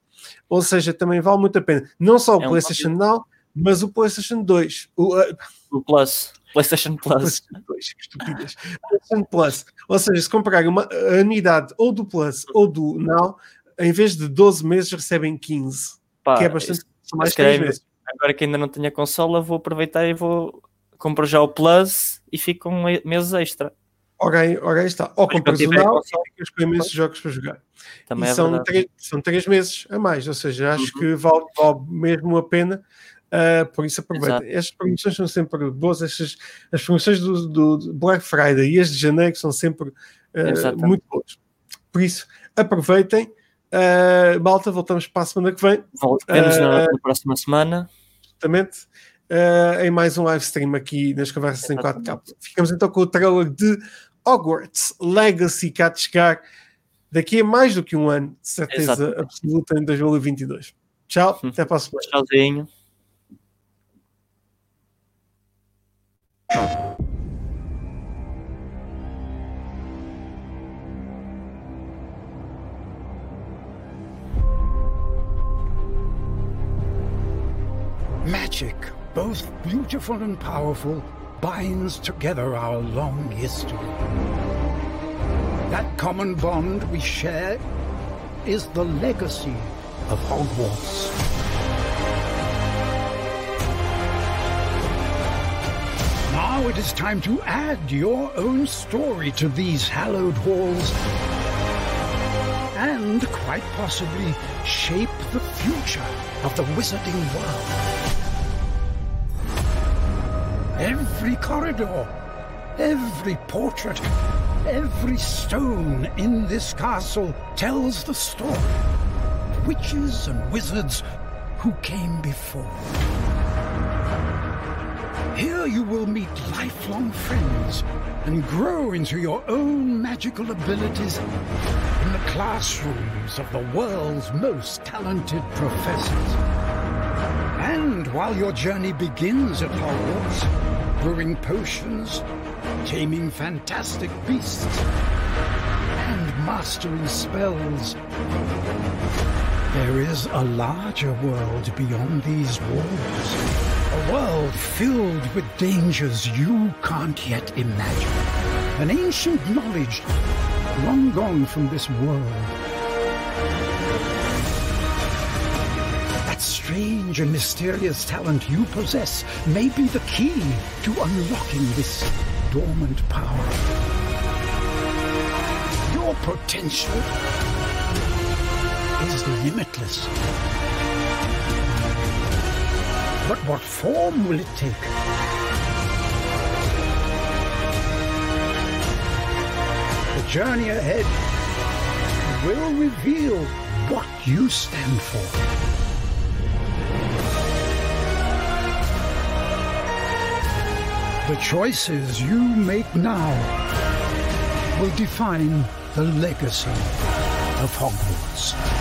Ou seja, também vale muito a pena. Não só o é PlayStation um Now, mas o PlayStation 2. O, uh, o Plus. PlayStation Plus. PlayStation Plus. Ou seja, se comprarem uma unidade ou do Plus ou do Now, em vez de 12 meses, recebem 15. Pá, que é bastante isso, mais 3 meses. Agora que ainda não tenho a consola, vou aproveitar e vou comprar já o Plus e fico com meses extra. Ok, ok, está. Ou compras o Now e ficas com imensos jogos para jogar. Também e é são, três, são três meses a mais, ou seja, acho uhum. que vale, vale mesmo a pena Uh, por isso aproveitem. Estas promoções são sempre boas. Estas, as promoções do, do Black Friday e as de janeiro são sempre uh, muito boas. Por isso, aproveitem. Uh, malta, voltamos para a semana que vem. Voltamos na, na, próxima semana. Exatamente. em mais um live stream aqui nas conversas em 4K. Ficamos então com o trailer de Hogwarts Legacy cá de chegar daqui a mais do que um ano, de certeza Exatamente. absoluta, em 2022. Tchau, até para a semana. Tchauzinho. Magic, both beautiful and powerful, binds together our long history. That common bond we share is the legacy of Hogwarts. Now it is time to add your own story to these hallowed halls and quite possibly shape the future of the wizarding world. Every corridor, every portrait, every stone in this castle tells the story of witches and wizards who came before. Here you will meet lifelong friends and grow into your own magical abilities in the classrooms of the world's most talented professors. And while your journey begins at Hogwarts, brewing potions, taming fantastic beasts, and mastering spells, there is a larger world beyond these walls. A world filled with dangers you can't yet imagine. An ancient knowledge long gone from this world. Strange and mysterious talent you possess may be the key to unlocking this dormant power. Your potential is limitless. But what form will it take? The journey ahead will reveal what you stand for. The choices you make now will define the legacy of Hogwarts.